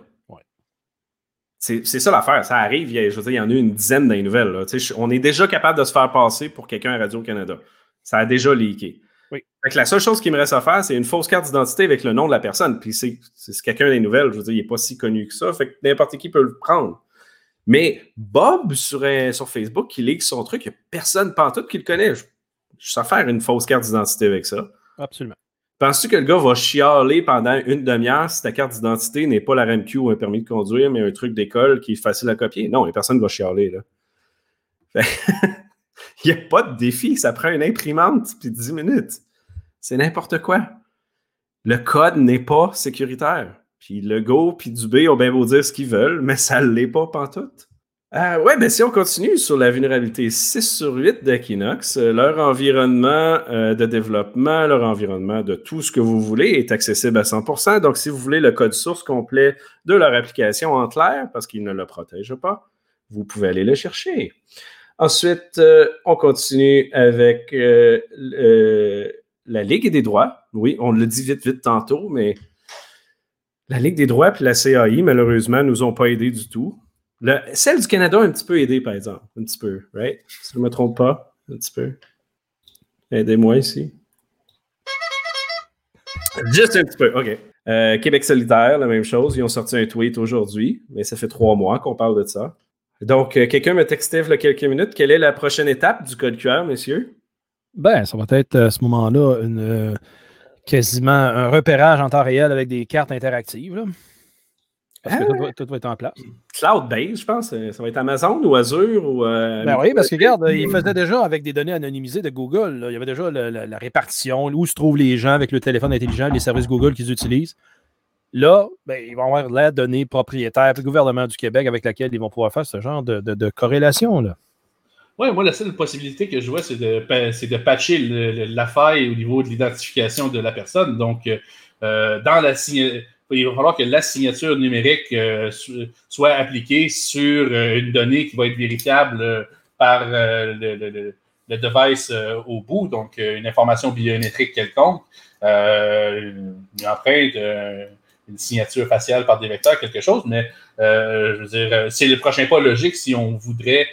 C'est, ça l'affaire. Ça arrive, il y, a, je veux dire, il y en a une dizaine dans les nouvelles. Là. On est déjà capable de se faire passer pour quelqu'un à Radio-Canada. Ça a déjà leaké. Oui. la seule chose qui me reste à faire, c'est une fausse carte d'identité avec le nom de la personne. Puis c'est, c'est quelqu'un des nouvelles. Je veux dire, il n'est pas si connu que ça. Fait que n'importe qui peut le prendre. Mais Bob sur, sur Facebook qui lit son truc, il n'y a personne tout qui le connaît. Je, sais faire une fausse carte d'identité avec ça. Absolument. Penses-tu que le gars va chialer pendant une demi-heure si ta carte d'identité n'est pas la RMQ ou un permis de conduire, mais un truc d'école qui est facile à copier? Non, personne ne va chialer. Là. il n'y a pas de défi. Ça prend une imprimante puis 10 minutes. C'est n'importe quoi. Le code n'est pas sécuritaire. Puis le Go puis Dubé ont bien beau dire ce qu'ils veulent, mais ça ne l'est pas pantoute. Euh, ouais, ben si on continue sur la vulnérabilité 6 sur 8 d'Equinox, euh, leur environnement euh, de développement, leur environnement de tout ce que vous voulez est accessible à 100%. Donc, si vous voulez le code source complet de leur application en clair, parce qu'ils ne le protègent pas, vous pouvez aller le chercher. Ensuite, euh, on continue avec la Ligue des droits. Oui, on le dit vite, vite tantôt, mais la Ligue des droits et la CAI, malheureusement, nous ont pas aidés du tout. Le- celle du Canada a un petit peu aidé, par exemple. Un petit peu, right? Si je ne me trompe pas, un petit peu. Aidez-moi ici. Juste un petit peu, OK. Euh, Québec solidaire, la même chose. Ils ont sorti un tweet aujourd'hui, mais ça fait trois mois qu'on parle de ça. Donc, euh, quelqu'un me textait il y a quelques minutes. Quelle est la prochaine étape du code QR, messieurs? Ben, ça va être à ce moment-là une, euh, quasiment un repérage en temps réel avec des cartes interactives. là. Parce que Ah tout, va, tout va être en place. Cloud-based, je pense. Euh, Ça va être Amazon ou Azure ou. euh, Ben oui, parce que regarde, il faisait déjà avec des données anonymisées de Google. là. Il y avait déjà la répartition, où se trouvent les gens avec le téléphone intelligent, les services Google qu'ils utilisent. Là, ben, ils vont avoir la donnée propriétaire du gouvernement du Québec avec laquelle ils vont pouvoir faire ce genre de, de- de corrélation. Là. Ouais, moi, la seule possibilité que je vois, c'est de, c'est de patcher le- la faille au niveau de l'identification de la personne. Donc, euh, dans la il va falloir que la signature numérique euh, so- soit appliquée sur euh, une donnée qui va être vérifiable euh, par euh, le, le- le- device euh, au bout, donc euh, une information biométrique quelconque, euh, une empreinte, euh, une signature faciale par des vecteurs, quelque chose. Mais euh, je veux dire, euh, c'est le prochain pas logique si on voudrait euh,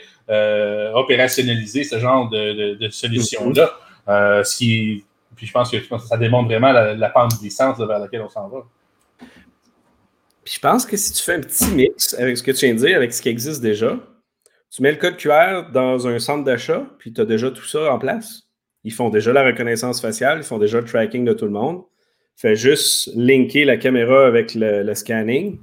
opérationnaliser ce genre de, de- de solution-là. Euh, ce qui, puis je pense que je pense que ça démontre vraiment la, la pente glissante là, vers laquelle on s'en va. Puis je pense que si tu fais un petit mix avec ce que tu viens de dire, avec ce qui existe déjà, tu mets le code QR dans un centre d'achat, puis tu as déjà tout ça en place. Ils font déjà la reconnaissance faciale, ils font déjà le tracking de tout le monde. Fais juste linker la caméra avec le, le scanning.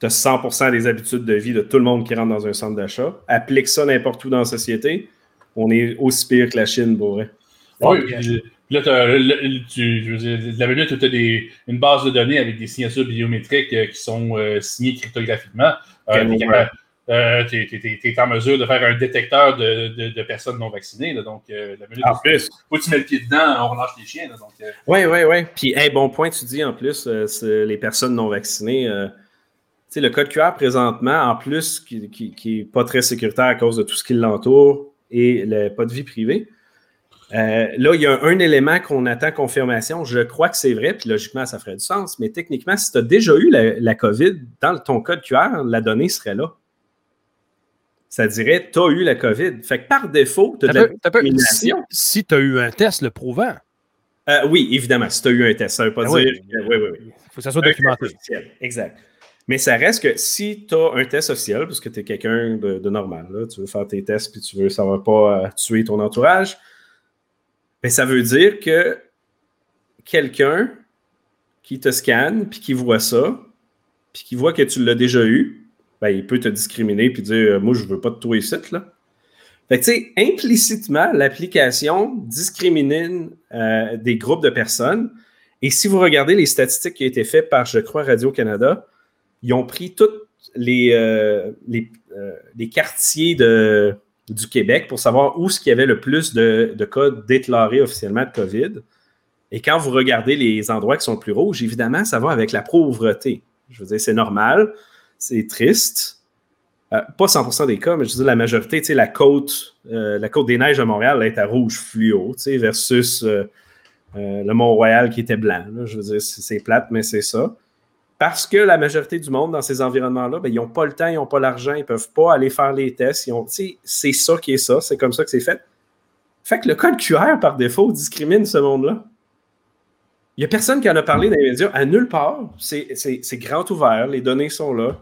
Tu as 100% des habitudes de vie de tout le monde qui rentre dans un centre d'achat. Applique ça n'importe où dans la société. On est aussi pire que la Chine, pour vrai. Oui, puis là, t'as- le- tu, je veux dire, la minute où tu as une base de données avec des signatures biométriques euh, qui sont euh, signées cryptographiquement, euh, euh, t'es- t'es en mesure de faire un détecteur de, de- de personnes non vaccinées. là. donc, euh, la minute En où, plus. où tu mets le pied dedans, on relâche les chiens. là. donc, euh, Oui, oui, oui. Puis, hey, bon point, tu dis en plus, euh, les personnes non vaccinées. Sais, le code QR présentement, en plus, qui n'est pas très sécuritaire à cause de tout ce qui l'entoure et le, pas de vie privée. euh, là, il y a un, un élément qu'on attend confirmation. Je crois que c'est vrai, puis logiquement, ça ferait du sens. Mais techniquement, si tu as déjà eu la, la COVID dans ton code QR, la donnée serait là. Ça dirait, tu as eu la COVID. Fait que par défaut, tu as de T'as la peu- Si, si tu as eu un test le prouvant, Euh, oui, évidemment, si tu as eu un test, ça ne veut pas Ah oui. dire. que- oui, oui, oui. il faut que ça soit documenté. Exact. Mais ça reste que si tu as un test officiel, parce que tu es quelqu'un de, normal, là, tu veux faire tes tests puis tu veux savoir pas euh, tuer ton entourage, ben, ça veut dire que quelqu'un qui te scanne puis qui voit ça, puis qui voit que tu l'as déjà eu, ben, il peut te discriminer puis dire euh, Moi, je veux pas de toi ici. Là. Fait tu sais, implicitement, l'application discrimine euh, des groupes de personnes. Et si vous regardez les statistiques qui ont été faites par, je crois, Radio-Canada, ils ont pris tous les, euh, euh, les quartiers de, du Québec pour savoir où ce qu'il y avait le plus de, cas déclarés officiellement de COVID. Et quand vous regardez les endroits qui sont le plus rouges, évidemment, ça va avec la pauvreté. Je veux dire, c'est normal, c'est triste. Euh, pas 100% des cas, mais je veux dire, la majorité, tu sais, la côte, la côte des neiges de Montréal, est à rouge fluo, tu sais, versus le Mont-Royal qui était blanc. Je veux dire, c'est c'est plate, mais c'est ça. Parce que la majorité du monde dans ces environnements-là, ben, ils n'ont pas le temps, ils n'ont pas l'argent, ils ne peuvent pas aller faire les tests. C'est ça qui est ça, c'est comme ça que c'est fait. Fait que le code QR, par défaut, discrimine ce monde-là. Il n'y a personne qui en a parlé dans les médias, à nulle part. C'est grand ouvert, les données sont là.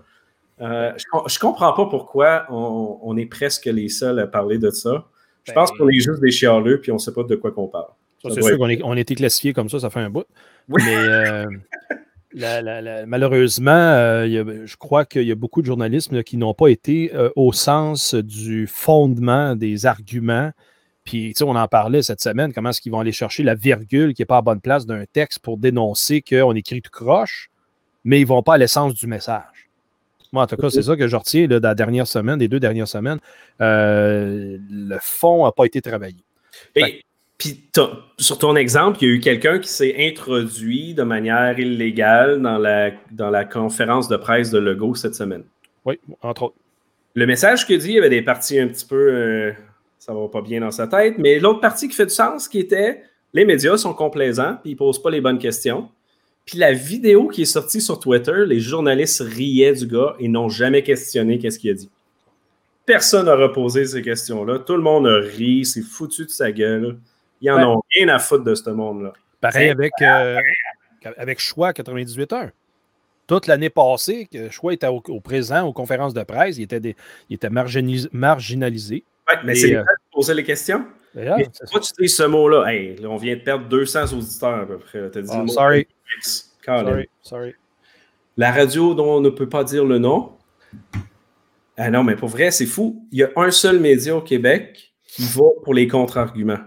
Euh, je, je comprends pas pourquoi on, on est presque les seuls à parler de ça. Je pense Ben- qu'on est juste des chialeux puis on ne sait pas de quoi qu'on parle. C'est sûr qu'on on a été classifié comme ça, ça fait un bout. Oui. Mais euh, la- la- la- malheureusement, euh, il y a- je crois qu'il y a beaucoup de journalistes là, qui n'ont pas été euh, au sens du fondement des arguments. Puis, tu sais, on en parlait cette semaine, comment est-ce qu'ils vont aller chercher la virgule qui n'est pas à bonne place d'un texte pour dénoncer qu'on écrit tout croche. mais ils ne vont pas à l'essence du message. Moi, en tout cas, c'est ça que je retiens de la dernière semaine, des deux dernières semaines. Euh, le fond n'a pas été travaillé. Et, puis, sur ton exemple, il y a eu quelqu'un qui s'est introduit de manière illégale dans la, dans la conférence de presse de Legault cette semaine. Oui, entre autres. Le message que dit, il y avait des parties un petit peu. Euh, ça va pas bien dans sa tête, mais l'autre partie qui fait du sens, qui était les médias sont complaisants, puis ils posent pas les bonnes questions. Puis la vidéo qui est sortie sur Twitter, les journalistes riaient du gars et n'ont jamais questionné qu'est-ce qu'il a dit. Personne n'a reposé ces questions-là. Tout le monde a ri, c'est foutu de sa gueule. Ils en ont rien à foutre de ce monde-là. Pareil avec, euh, avec Choix 98 heures. Toute l'année passée, que Choix était au, présent aux conférences de presse, il était, des, il était marginalisé. mais c'est euh, de poser les questions. Mais toi, tu dis ce mot-là. on vient de perdre 200 auditeurs à peu près. As dit oh, sorry. sorry. Sorry. La radio dont on ne peut pas dire le nom. Ah non, mais pour vrai, c'est fou. Il y a un seul média au Québec qui va pour les contre-arguments.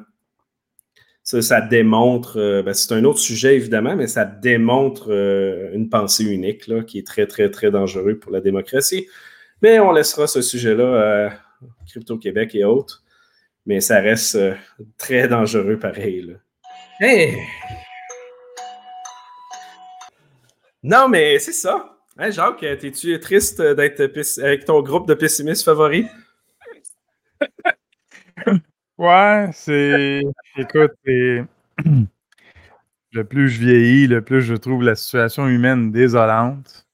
Ça, ça démontre, euh, ben, c'est un autre sujet évidemment, mais ça démontre euh, une pensée unique là, qui est très, très, très dangereux pour la démocratie. Mais on laissera ce sujet-là à Crypto-Québec et autres mais ça reste euh, très dangereux pareil. Non, mais c'est ça. Hein, Jacques, es-tu triste d'être avec ton groupe de pessimistes favoris? ouais, c'est. Écoute, le plus je vieillis, le plus je trouve la situation humaine désolante.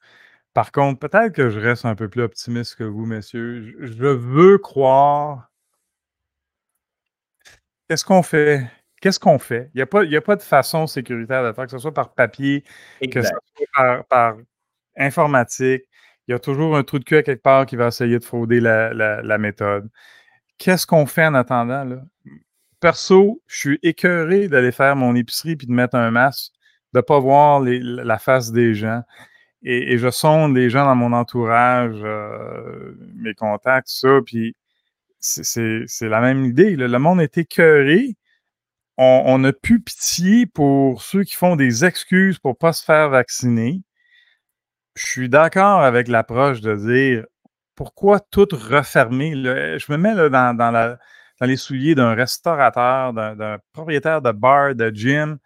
Par contre, peut-être que je reste un peu plus optimiste que vous, messieurs. Je veux croire Qu'est-ce qu'on fait? Qu'est-ce qu'on fait? Il n'y a, pas, a pas de façon sécuritaire de faire, que ce soit par papier, que ce soit par, informatique. Il y a toujours un trou de cul à quelque part qui va essayer de frauder la, méthode. Qu'est-ce qu'on fait en attendant? Là? Perso, je suis écœuré d'aller faire mon épicerie puis de mettre un masque, de ne pas voir la face des gens. Et, je sonde les gens dans mon entourage, euh, mes contacts, ça, puis c'est la même idée. Le monde est écœuré. On n'a plus pitié pour ceux qui font des excuses pour ne pas se faire vacciner. Je suis d'accord avec l'approche de dire pourquoi tout refermer. Je me mets dans, dans, les souliers d'un restaurateur, d'un propriétaire de bar, de gym.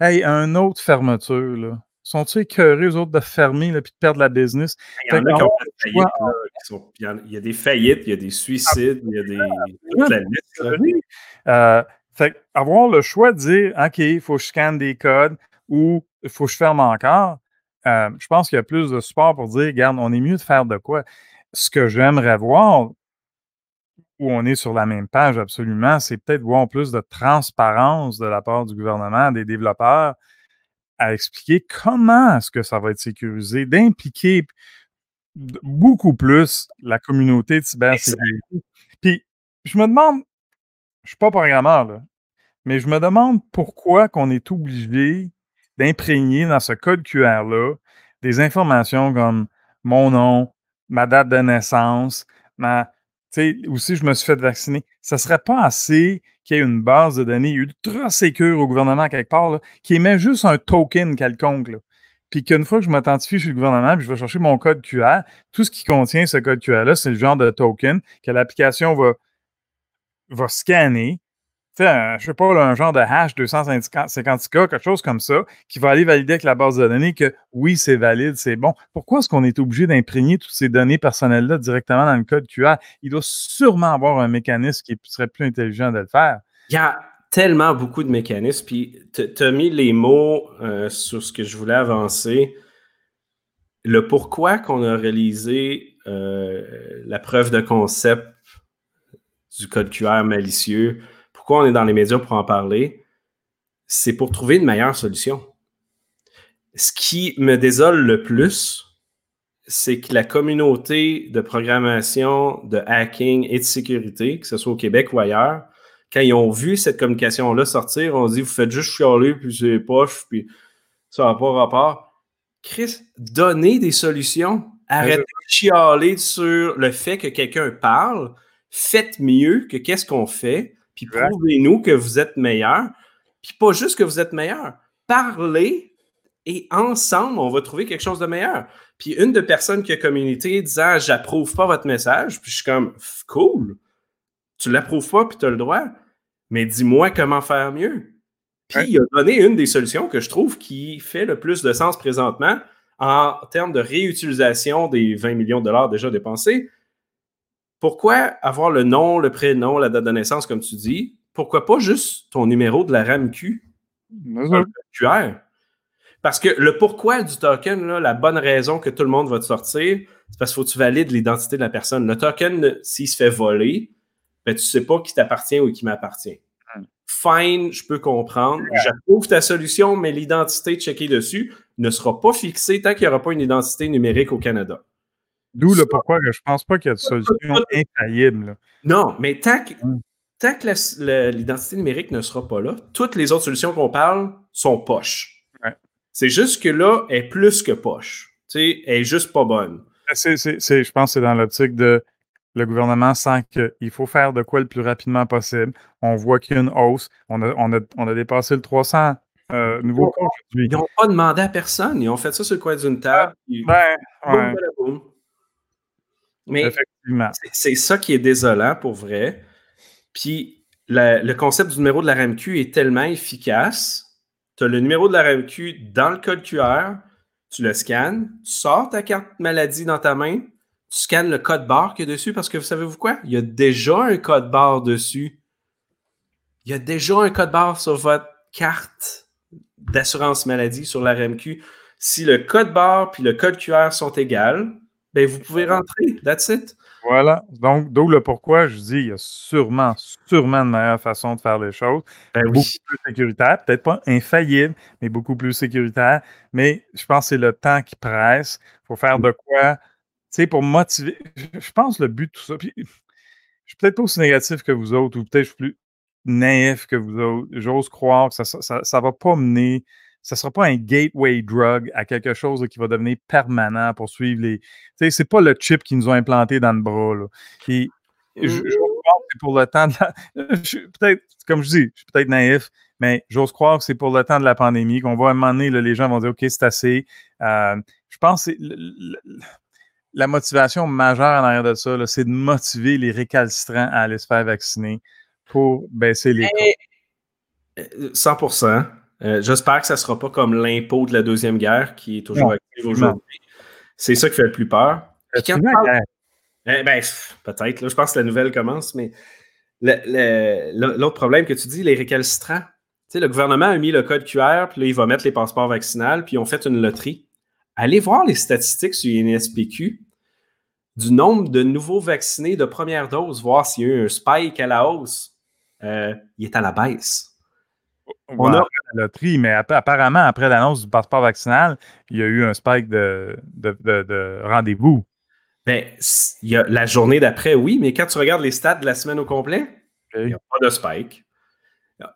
Hey, un autre fermeture. Là. Sont-ils écœurés, eux autres, de fermer et de perdre la business? Il y, en a qui ont fait faillite, il y a des faillites, il y a des suicides, il y a des. Euh, fait avoir le choix de dire OK, il faut que je scanne des codes ou il faut que je ferme encore. Euh, je pense qu'il y a plus de support pour dire regarde, on est mieux de faire de quoi. Ce que j'aimerais voir, où on est sur la même page absolument, c'est peut-être voir plus de transparence de la part du gouvernement, des développeurs, à expliquer comment est-ce que ça va être sécurisé, d'impliquer beaucoup plus la communauté de cybersécurité. Puis, je me demande, je ne suis pas programmeur, là, mais je me demande pourquoi qu'on est obligé d'imprégner dans ce code QR-là des informations comme mon nom, ma date de naissance, ma, sais, aussi, je me suis fait vacciner. Ça ne serait pas assez qu'il y ait une base de données ultra sécure au gouvernement quelque part, qui émet juste un token quelconque. Puis qu'une fois que je m'authentifie chez le gouvernement, puis je vais chercher mon code QR, tout ce qui contient ce code QR-là, c'est le genre de token que l'application va, va scanner, sais, je sais pas, un genre de hash 250K, quelque chose comme ça, qui va aller valider avec la base de données que oui, c'est valide, c'est bon. Pourquoi est-ce qu'on est obligé d'imprégner toutes ces données personnelles-là directement dans le code QR? Il doit sûrement avoir un mécanisme qui serait plus intelligent de le faire. Il y a tellement beaucoup de mécanismes, puis tu as mis les mots euh, sur ce que je voulais avancer. Le pourquoi qu'on a réalisé euh, la preuve de concept du code QR malicieux, on est dans les médias pour en parler, c'est pour trouver une meilleure solution. Ce qui me désole le plus, c'est que la communauté de programmation, de hacking et de sécurité, que ce soit au Québec ou ailleurs, quand ils ont vu cette communication-là sortir, on dit Vous faites juste chialer, puis c'est poche, puis ça n'a pas rapport. Chris, donnez des solutions. Arrêtez de chialer sur le fait que quelqu'un parle. Faites mieux que qu'est-ce qu'on fait puis prouvez-nous que vous êtes meilleur. Puis pas juste que vous êtes meilleur. Parlez et ensemble, on va trouver quelque chose de meilleur. Puis une de personnes qui a communiqué disant J'approuve pas votre message, puis je suis comme Cool, tu l'approuves pas, puis tu as le droit, mais dis-moi comment faire mieux. Puis il a donné une des solutions que je trouve qui fait le plus de sens présentement en termes de réutilisation des 20 millions de dollars déjà dépensés. Pourquoi avoir le nom, le prénom, la date de naissance, comme tu dis? Pourquoi pas juste ton numéro de la RAMQ? QR? Parce que le pourquoi du token, la bonne raison que tout le monde va te sortir, c'est parce qu'il faut que tu valides l'identité de la personne. Le token, s'il se fait voler, ben, tu ne sais pas qui t'appartient ou qui m'appartient. Hmm. Fine, je peux comprendre. J'approuve ta solution, mais l'identité checkée dessus ne sera pas fixée tant qu'il n'y aura pas une identité numérique au Canada. D'où le pourquoi je ne pense pas qu'il y a de solution infaillible. Non, mais tant que, hmm. que l'identité numérique ne sera pas là, toutes les autres solutions qu'on parle sont poches. C'est juste que là, elle est plus que poche. Elle est juste pas bonne. je pense que c'est dans l'optique de le gouvernement sent qu'il faut faire de quoi le plus rapidement possible. On voit qu'il y a une hausse. On a, on a, on a dépassé le 300 euh, nouveaux cas Ils n'ont pas demandé à personne. Ils ont fait ça sur le coin d'une table. Ben, ouais. Mais c'est ça qui est désolant pour vrai. Puis le concept du numéro de la RMQ est tellement efficace tu as le numéro de la RMQ dans le code QR, tu le scannes, tu sors ta carte maladie dans ta main, tu scannes le code barre qui est dessus parce que vous savez-vous quoi? Il y a déjà un code barre dessus. Il y a déjà un code barre sur votre carte d'assurance maladie sur la RMQ. Si le code barre puis le code QR sont égaux, ben vous pouvez rentrer. That's it. Voilà. Donc, d'où le pourquoi je dis il y a sûrement, sûrement de meilleure façon de faire les choses. Ben beaucoup plus sécuritaire, peut-être pas infaillible, mais beaucoup plus sécuritaire. Mais je pense que c'est le temps qui presse. Il faut faire de quoi, tu sais, pour motiver. Je pense le but de tout ça. Puis, je suis peut-être pas aussi négatif que vous autres, ou peut-être je suis plus naïf que vous autres. J'ose croire que ça ne va pas mener ce ne sera pas un gateway drug à quelque chose qui va devenir permanent pour suivre les. Tu sais, c'est pas le chip qu'ils nous ont implanté dans le bras. Là. je, pense que c'est pour le temps de la. Peut-être, comme je dis, je suis peut-être naïf, mais j'ose croire que c'est pour le temps de la pandémie, qu'on va à un moment donné, les gens vont dire OK, c'est assez. Euh, je pense que la motivation majeure en arrière de ça, c'est de motiver les récalcitrants à aller se faire vacciner pour baisser les coûts. 100 euh, j'espère que ça ne sera pas comme l'impôt de la Deuxième Guerre qui est toujours actif aujourd'hui. C'est ça qui fait le plus peur. Eh ben, peut-être. Je pense que la nouvelle commence, mais l'autre problème que tu dis, les récalcitrants. Tu sais, le gouvernement a mis le code QR, puis là, il va mettre les passeports vaccinaux, puis ils ont fait une loterie. Allez voir les statistiques sur l'INSPQ du nombre de nouveaux vaccinés de première dose, voir s'il y a eu un spike à la hausse. Euh, il est à la baisse. On a la loterie, mais apparemment, après l'annonce du passeport vaccinal, il y a eu un spike de, rendez-vous. Ben, il y a la journée d'après, oui, mais quand tu regardes les stats de la semaine au complet, il n'y a pas de spike.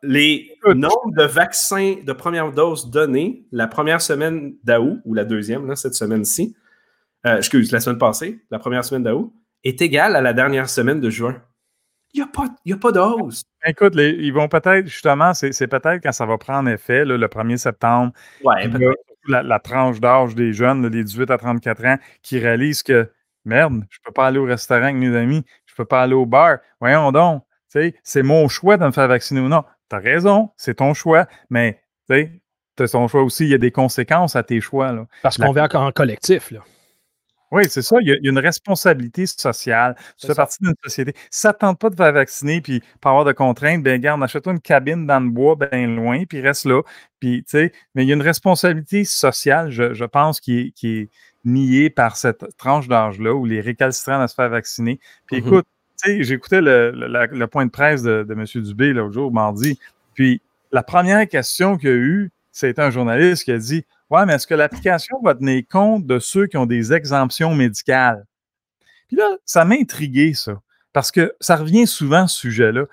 Les nombres de vaccins de première dose donnés la première semaine d'août, ou la deuxième, cette semaine-ci, euh, excuse, la semaine passée, la première semaine d'août, est égal à la dernière semaine de juin. Il n'y a pas, y a pas d'ose. Écoute, ils vont peut-être, justement, c'est peut-être quand ça va prendre effet, le 1er septembre, la, tranche d'âge des jeunes, les 18 à 34 ans, qui réalisent que, merde, je ne peux pas aller au restaurant avec mes amis, je ne peux pas aller au bar. Voyons donc, c'est mon choix de me faire vacciner ou non. Tu as raison, c'est ton choix, mais tu sais, ton choix aussi, il y a des conséquences à tes choix. Là. Parce qu'on vit en collectif. Là. Oui, c'est ça. Il y, a, une responsabilité sociale. Tu fais partie d'une société. Si tente pas de faire vacciner puis pas avoir de contraintes, ben regarde, achète-toi une cabine dans le bois bien loin, puis reste là. Puis, mais il y a une responsabilité sociale, je, pense, qui est, niée par cette tranche d'âge-là où les récalcitrants à se faire vacciner. Puis mmh écoute, j'écoutais le, point de presse de, M. Dubé l'autre jour, mardi. Puis la première question qu'il y a eu, c'était un journaliste qui a dit Ouais, mais est-ce que l'application va tenir compte de ceux qui ont des exemptions médicales? Puis là, ça m'a intrigué, ça. Parce que ça revient souvent, ce sujet-là.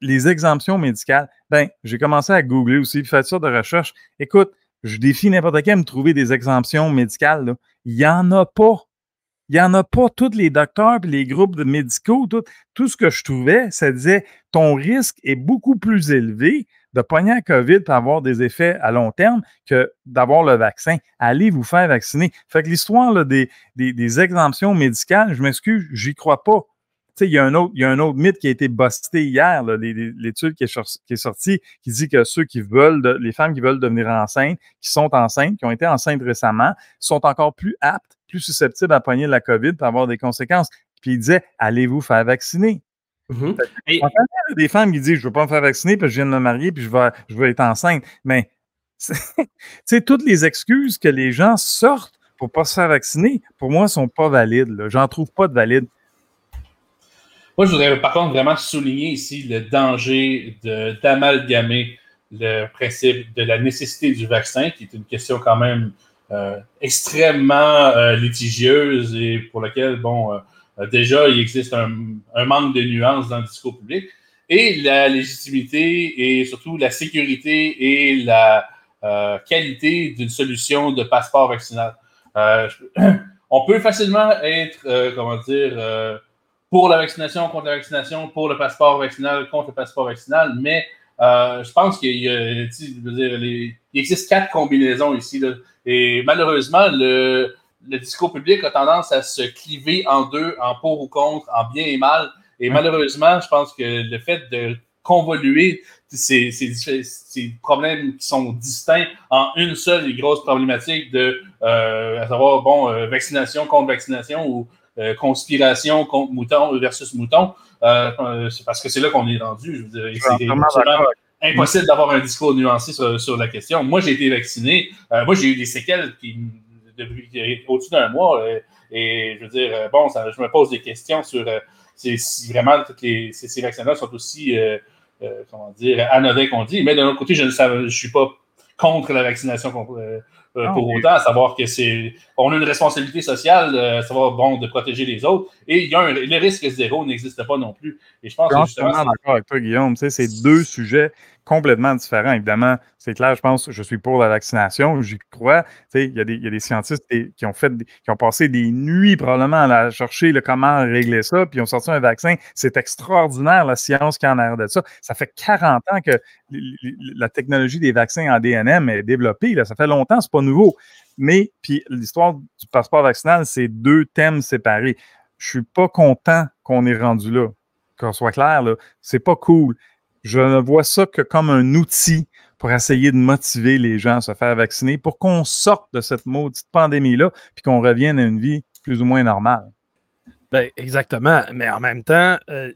Les exemptions médicales. Ben, j'ai commencé à googler aussi, puis faire ça de recherche. Écoute, je défie n'importe qui à me trouver des exemptions médicales. Il n'y en a pas. Il n'y en a pas. Tous les docteurs et les groupes médicaux, tout ce que je trouvais, ça disait ton risque est beaucoup plus élevé de pogner la COVID pour avoir des effets à long terme que d'avoir le vaccin. Allez vous faire vacciner. Fait que l'histoire des, des, exemptions médicales, je m'excuse, j'y crois pas. Il y, a un autre, il y a un autre mythe qui a été busté hier, l'étude qui, qui est, sortie, qui dit que ceux qui veulent, les femmes qui veulent devenir enceintes, qui sont enceintes, qui ont été enceintes récemment, sont encore plus aptes, plus susceptibles à pogner la COVID pour avoir des conséquences. Puis il disait, allez vous faire vacciner. Mm des femmes qui disent Je ne veux pas me faire vacciner parce que je viens de me marier puis je vais, je vais être enceinte. Mais tu toutes les excuses que les gens sortent pour ne pas se faire vacciner, pour moi, ne sont pas valides. J'en trouve pas de valides. Moi, je voudrais par contre vraiment souligner ici le danger d'amalgamer le principe de la nécessité du vaccin, qui est une question quand même euh, extrêmement euh, litigieuse et pour laquelle, bon, euh, déjà, il existe un, manque de nuances dans le discours public. Et la légitimité et surtout la sécurité et la euh, qualité d'une solution de passeport vaccinal. Euh, on peut facilement être, comment dire, pour la vaccination, contre la vaccination, pour le passeport vaccinal, contre le passeport vaccinal, mais je pense qu'il il existe quatre combinaisons ici. et malheureusement, le, le discours public a tendance à se cliver en deux, en pour ou contre, en bien et mal. Et malheureusement, je pense que le fait de convoluer ces, problèmes qui sont distincts en une seule et grosse problématique de, euh, à savoir, bon, euh, vaccination contre vaccination ou euh, conspiration contre mouton versus mouton, c'est parce que c'est là qu'on est rendu. Je veux dire, c'est impossible d'avoir un discours nuancé sur, sur, la question. Moi, j'ai été vacciné. moi, j'ai eu des séquelles qui depuis au-dessus d'un mois. Euh, et je veux dire, euh, bon, ça, je me pose des questions sur euh, si vraiment toutes les, ces, vaccins-là sont aussi, comment dire, anodins qu'on dit. Mais d'un autre côté, je ne suis pas contre la vaccination ah, pour autant, à savoir que c'est. On a une responsabilité sociale, à savoir bon, de protéger les autres. Et il y a un, le risque zéro n'existe pas non plus. Et je pense que justement. d'accord avec toi, Guillaume. C'est deux sujets complètement différent. Évidemment, c'est clair, je pense, je suis pour la vaccination, j'y crois. Il y, a des, y a des scientistes qui ont fait, qui ont passé des nuits probablement à chercher le comment régler ça, puis ils ont sorti un vaccin. C'est extraordinaire la science qui en a de ça. Ça fait 40 ans que la technologie des vaccins en DNM est développée. Là. Ça fait longtemps, c'est pas nouveau. Mais puis l'histoire du passeport vaccinal, c'est deux thèmes séparés. Je suis pas content qu'on ait rendu là. Qu'on soit clair, là, c'est pas cool. Je ne vois ça que comme un outil pour essayer de motiver les gens à se faire vacciner pour qu'on sorte de cette maudite pandémie-là puis qu'on revienne à une vie plus ou moins normale. Ben, exactement. Mais en même temps, euh,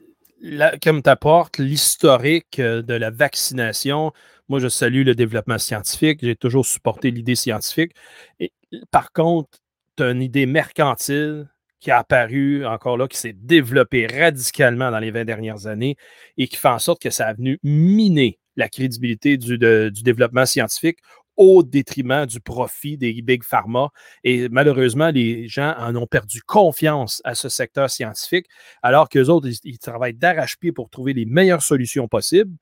comme tu apportes l'historique euh, de la vaccination, moi, je salue le développement scientifique. J'ai toujours supporté l'idée scientifique. Et, par contre, tu as une idée mercantile qui a apparu encore là, qui s'est développé radicalement dans les 20 dernières années et qui fait en sorte que ça a venu miner la crédibilité du, du développement scientifique au détriment du profit des big pharma. Et malheureusement, les gens en ont perdu confiance à ce secteur scientifique, alors qu'eux autres, ils, travaillent d'arrache-pied pour trouver les meilleures solutions possibles.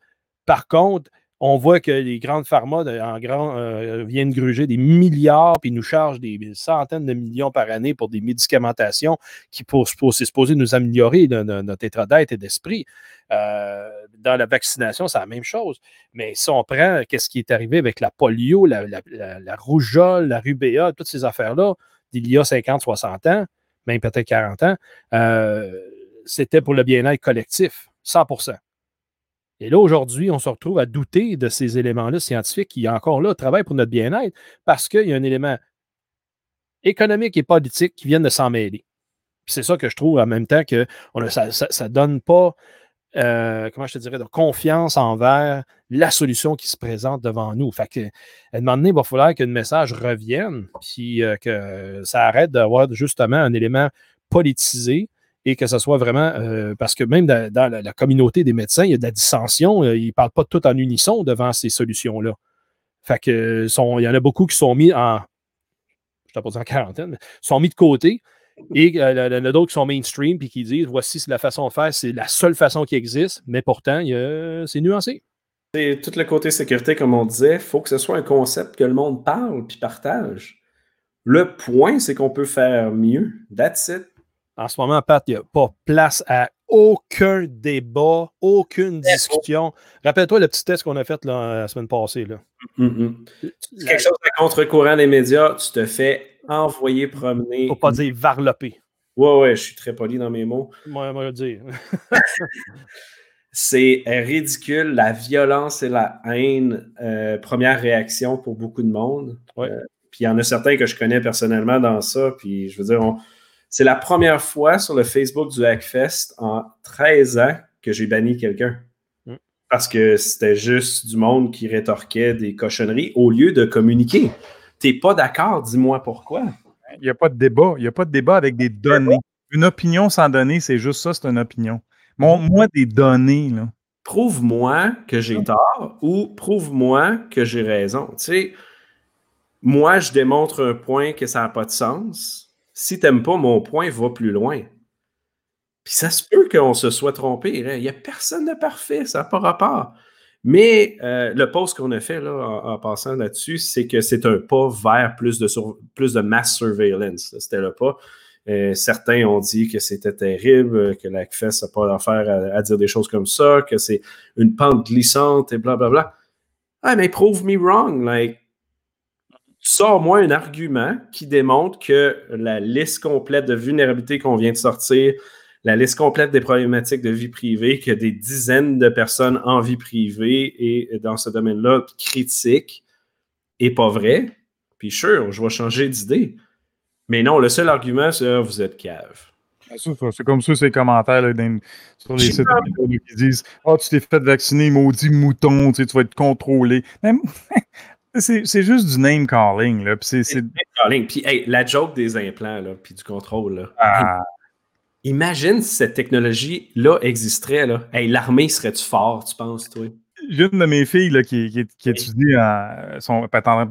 Par contre, on voit que les grandes pharma euh, viennent gruger des milliards puis nous chargent des centaines de millions par année pour des médicamentations qui, pour, supposé nous améliorer notre état d'être et d'esprit. Euh, dans la vaccination, c'est la même chose. Mais si on prend qu'est-ce qui est arrivé avec la polio, la, rougeole, la rubéole, toutes ces affaires-là, d'il y a 50, 60 ans, même peut-être 40 ans, euh, c'était pour le bien-être collectif, 100 et là, aujourd'hui, on se retrouve à douter de ces éléments-là scientifiques qui, encore là, travaillent pour notre bien-être parce qu'il y a un élément économique et politique qui viennent de s'en mêler. C'est ça que je trouve en même temps que ça ne donne pas, euh, comment je te dirais, de confiance envers la solution qui se présente devant nous. Fait que, à un moment donné, il va falloir que le message revienne, puis euh, que ça arrête d'avoir justement un élément politisé et que ce soit vraiment, euh, parce que même dans, la, communauté des médecins, il y a de la dissension, euh, ils ne parlent pas tout en unisson devant ces solutions-là. Fait que il y en a beaucoup qui sont mis en, je pas en quarantaine, mais sont mis de côté. Et il y en a d'autres qui sont mainstream et qui disent voici la façon de faire, c'est la seule façon qui existe, mais pourtant, c'est nuancé. Et tout le côté sécurité, comme on disait, il faut que ce soit un concept que le monde parle puis partage. Le point, c'est qu'on peut faire mieux. That's it en ce moment, Pat, il n'y a pas place à aucun débat, aucune discussion. Rappelle-toi le petit test qu'on a fait là, la semaine passée. Là. Mm -hmm. Quelque chose à contre-courant des médias, tu te fais envoyer promener. Faut pas dire varloper. Ouais, ouais, je suis très poli dans mes mots. Moi, moi, le dire. C'est ridicule, la violence et la haine, euh, première réaction pour beaucoup de monde. Ouais. Euh, puis il y en a certains que je connais personnellement dans ça. Puis je veux dire, on, c'est la première fois sur le Facebook du Hackfest en 13 ans que j'ai banni quelqu'un. Mm. Parce que c'était juste du monde qui rétorquait des cochonneries au lieu de communiquer. T'es pas d'accord, dis-moi pourquoi. Il n'y a pas de débat. Il n'y a pas de débat avec des données. Une opinion sans données, c'est juste ça, c'est une opinion. Montre-moi des données. Là. Prouve-moi que j'ai tort ou prouve-moi que j'ai raison. Tu sais, moi, je démontre un point que ça n'a pas de sens. Si tu n'aimes pas mon point, va plus loin. Puis ça se peut qu'on se soit trompé. Il n'y a personne de parfait, ça n'a pas rapport. Mais euh, le post qu'on a fait là, en, passant là-dessus, c'est que c'est un pas vers plus de, de mass surveillance. C'était le pas. Euh, certains ont dit que c'était terrible, que la CFES n'a pas d'affaire à, à, dire des choses comme ça, que c'est une pente glissante et blablabla. Bla, bla. Ah, mais prove me wrong. Like, sors-moi un argument qui démontre que la liste complète de vulnérabilités qu'on vient de sortir, la liste complète des problématiques de vie privée, que des dizaines de personnes en vie privée et dans ce domaine-là critiquent, est pas vrai. Puis, sure, je vais changer d'idée. Mais non, le seul argument, c'est ah, vous êtes cave. C'est comme ça, ces commentaires là, sur les sites qui disent Ah, oh, tu t'es fait vacciner, maudit mouton, tu, sais, tu vas être contrôlé. C'est juste du name calling. Là, c'est name calling. Puis hey, la joke des implants, là, puis du contrôle. Là. Ah. Imagine si cette technologie-là existerait. Là. Hey, L'armée serait-tu fort, tu penses, toi? J'ai une de mes filles là, qui, qui, qui étudie en, son,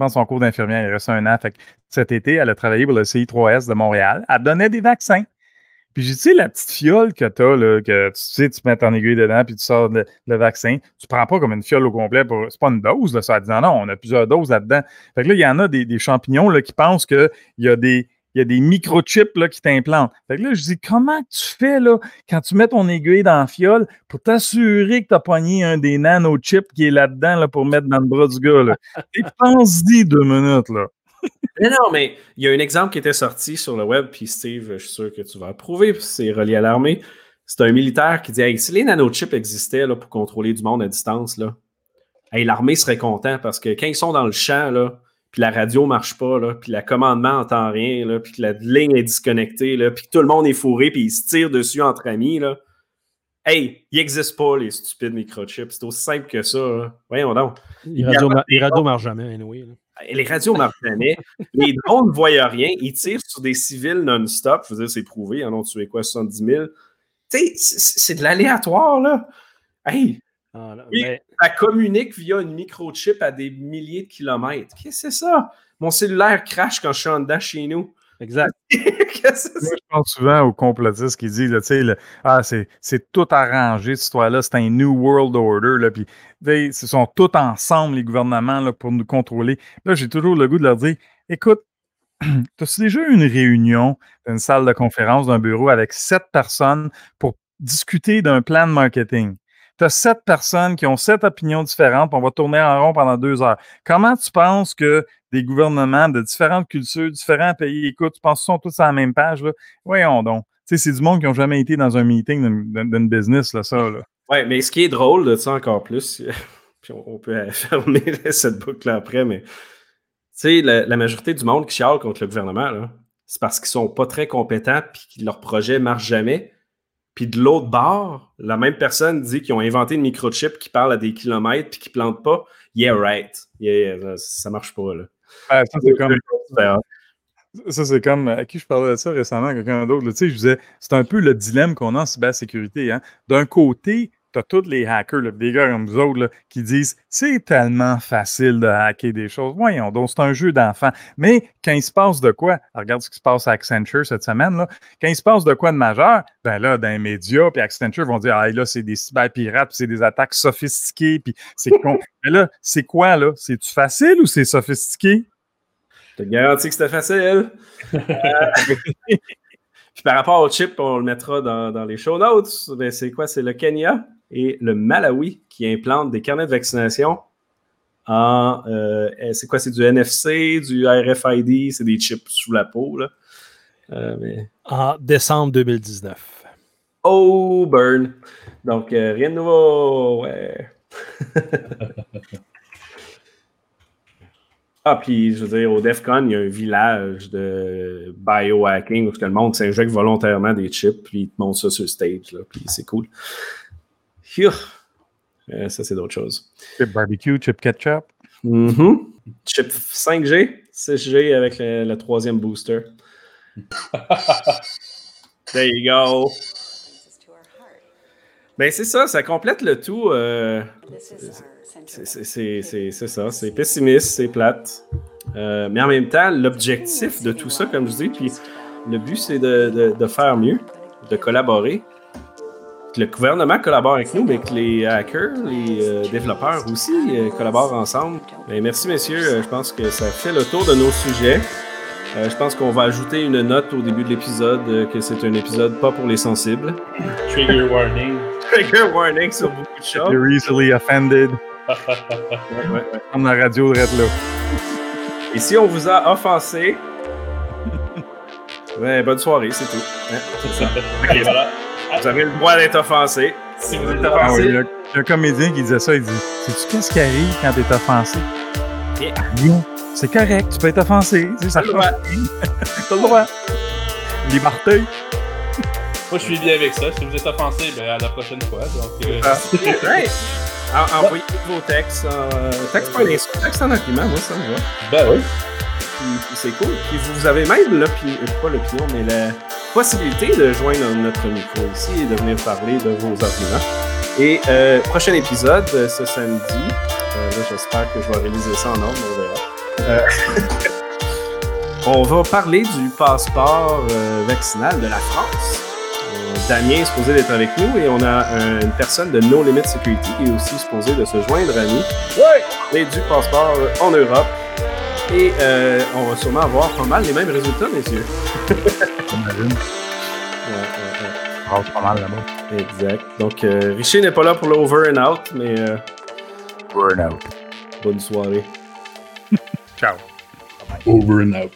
son cours d'infirmière. Il reste un an. Fait cet été, elle a travaillé pour le CI3S de Montréal. Elle donnait des vaccins. Puis j'ai dit, tu sais, la petite fiole que tu as, là, que tu sais, tu mets ton aiguille dedans, puis tu sors le, le vaccin, tu prends pas comme une fiole au complet. pour C'est pas une dose, là, ça. Dit, non, non, on a plusieurs doses là-dedans. Fait que là, il y en a des, des champignons là, qui pensent qu'il y a des, il y a des microchips là, qui t'implantent. Fait que là, je dis, comment tu fais là, quand tu mets ton aiguille dans la fiole pour t'assurer que tu as pogné un des nanochips qui est là-dedans là, pour mettre dans le bras du gars? Là? Et pense-y deux minutes. là. Non, non, mais il y a un exemple qui était sorti sur le web, puis Steve, je suis sûr que tu vas approuver, c'est relié à l'armée. C'est un militaire qui dit hey, si les nanochips existaient là, pour contrôler du monde à distance, là, l'armée serait content parce que quand ils sont dans le champ, là, puis la radio marche pas, là, puis le commandement n'entend rien, là, puis que la ligne est disconnectée, là, puis que tout le monde est fourré, puis ils se tirent dessus entre amis, là. Hey, il n'existe pas les stupides microchips. C'est aussi simple que ça. Là. Voyons donc. Les radios, radios marchent jamais, anyway. Les radios marchent jamais. les drones ne voient rien. Ils tirent sur des civils non-stop. Je veux dire, c'est prouvé. Ils en ont tué quoi, 70 000? Tu sais, c'est de l'aléatoire, là. Hey! Ah, là, mais... Ça communique via une microchip à des milliers de kilomètres. Qu'est-ce que c'est ça? Mon cellulaire crache quand je suis en dedans chez nous. Exact. Moi, je pense souvent aux complotistes qui disent, tu sais, ah, c'est tout arrangé, cette histoire-là, c'est un New World Order, là, puis ils sont tous ensemble, les gouvernements, là, pour nous contrôler. Là, j'ai toujours le goût de leur dire, écoute, as-tu déjà eu une réunion d'une salle de conférence, d'un bureau avec sept personnes pour discuter d'un plan de marketing? Tu as sept personnes qui ont sept opinions différentes, on va tourner en rond pendant deux heures. Comment tu penses que des gouvernements de différentes cultures, différents pays, écoute, tu penses qu'ils sont tous à la même page? Là? Voyons donc. Tu sais, c'est du monde qui n'ont jamais été dans un meeting d'une business, là, ça. Oui, mais ce qui est drôle de ça encore plus, puis on peut fermer cette boucle après, mais tu sais, la, majorité du monde qui chiale contre le gouvernement, c'est parce qu'ils sont pas très compétents puis que leur projet marche jamais. Puis de l'autre bord, la même personne dit qu'ils ont inventé une microchip qui parle à des kilomètres puis qui ne plante pas. Yeah, right. Yeah, yeah ça marche pas, là. Ah, ça, c'est comme. Ça, c'est comme. À qui je parlais de ça récemment, quelqu'un d'autre. Tu sais, je disais, c'est un peu le dilemme qu'on a en cybersécurité. Hein? D'un côté, tu as tous les hackers, là, des gars comme vous autres, là, qui disent c'est tellement facile de hacker des choses. Voyons donc, c'est un jeu d'enfant. Mais quand il se passe de quoi, regarde ce qui se passe à Accenture cette semaine, là, quand il se passe de quoi de majeur, ben là, dans les médias, puis Accenture vont dire Ah là, c'est des cyberpirates, puis c'est des attaques sophistiquées, puis c'est con. Mais là, c'est quoi, là? C'est-tu facile ou c'est sophistiqué? Je te garantis que c'était facile. Puis par rapport au chip, on le mettra dans, dans les show notes. Ben, c'est quoi? C'est le Kenya et le Malawi qui implantent des carnets de vaccination en. euh, c'est quoi? C'est du NFC, du RFID, c'est des chips sous la peau. Là. Euh, mais... En décembre 2019. Oh, burn! Donc, euh, rien de nouveau. Ouais. ah, puis, je veux dire, au DEFCON, il y a un village de biohacking où le monde s'injecte volontairement des chips, puis ils te montrent ça sur le stage, là, puis c'est cool. Euh, ça, c'est d'autres choses. Chip barbecue, chip ketchup. Mhm. Chip 5G, 6G avec le, le troisième booster. There you go. Ben, c'est ça, ça complète le tout. euh, c'est- ça, c'est pessimiste, c'est plate. Euh, mais en même temps, l'objectif de tout ça, comme je dis, puis le but, c'est de, de- de faire mieux, de collaborer. Que le gouvernement collabore avec nous, mais que les hackers, les euh, développeurs aussi collaborent ensemble. Ben, merci, messieurs. Je pense que ça fait le tour de nos sujets. Euh, je pense qu'on va ajouter une note au début de l'épisode euh, que c'est un épisode pas pour les sensibles. Trigger warning. Trigger warning sur beaucoup de choses. You're easily offended. Ouais, ouais, ouais. Comme la radio de Red là. Et si on vous a offensé, ouais, bonne soirée, c'est tout. Hein, c'est ça. Voilà. Vous avez le droit d'être offensé. Si vous êtes Ah offensé, oui, il y a- il y a un comédien qui disait ça, il dit Sais-tu qu'est-ce qui arrive quand t'es offensé? Yeah. Bien, c'est correct, tu peux être offensé. Tu sais, ça T'as le droit. T'as le droit. Liberté. moi, je suis bien avec ça. Si vous êtes offensé, ben, à la prochaine fois. Donc, euh, Ah. Envoyez vos textes. en- texte pas un insulte, texte en argument, moi ça me va. ben oui. Puis, puis c'est cool. Puis vous avez même l'opinion, euh, pas l'opinion, mais la possibilité de joindre notre micro ici et de venir parler de vos arguments. Et euh, prochain épisode, euh, ce samedi. euh, là, j'espère que je vais réaliser ça en ordre, on verra. Euh, on va parler du passeport euh, vaccinal de la France. Euh, Damien est supposé d'être avec nous et on a un- une personne de No Limit Security qui est aussi supposé de se joindre à nous. Ouais! Et du passeport en Europe. Et on va sûrement avoir pas mal les mêmes résultats, messieurs. J'imagine. Pas mal là-bas. Exact. Donc, Richer n'est pas là pour l'over and out, mais Burnout. bonne soirée. Ciao. Over and out.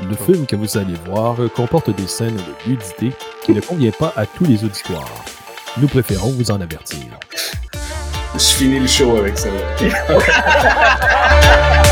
Le film que vous allez voir comporte des scènes de nudité qui ne convient pas à tous les auditoires. Nous préférons vous en avertir. Je finis le show avec ça.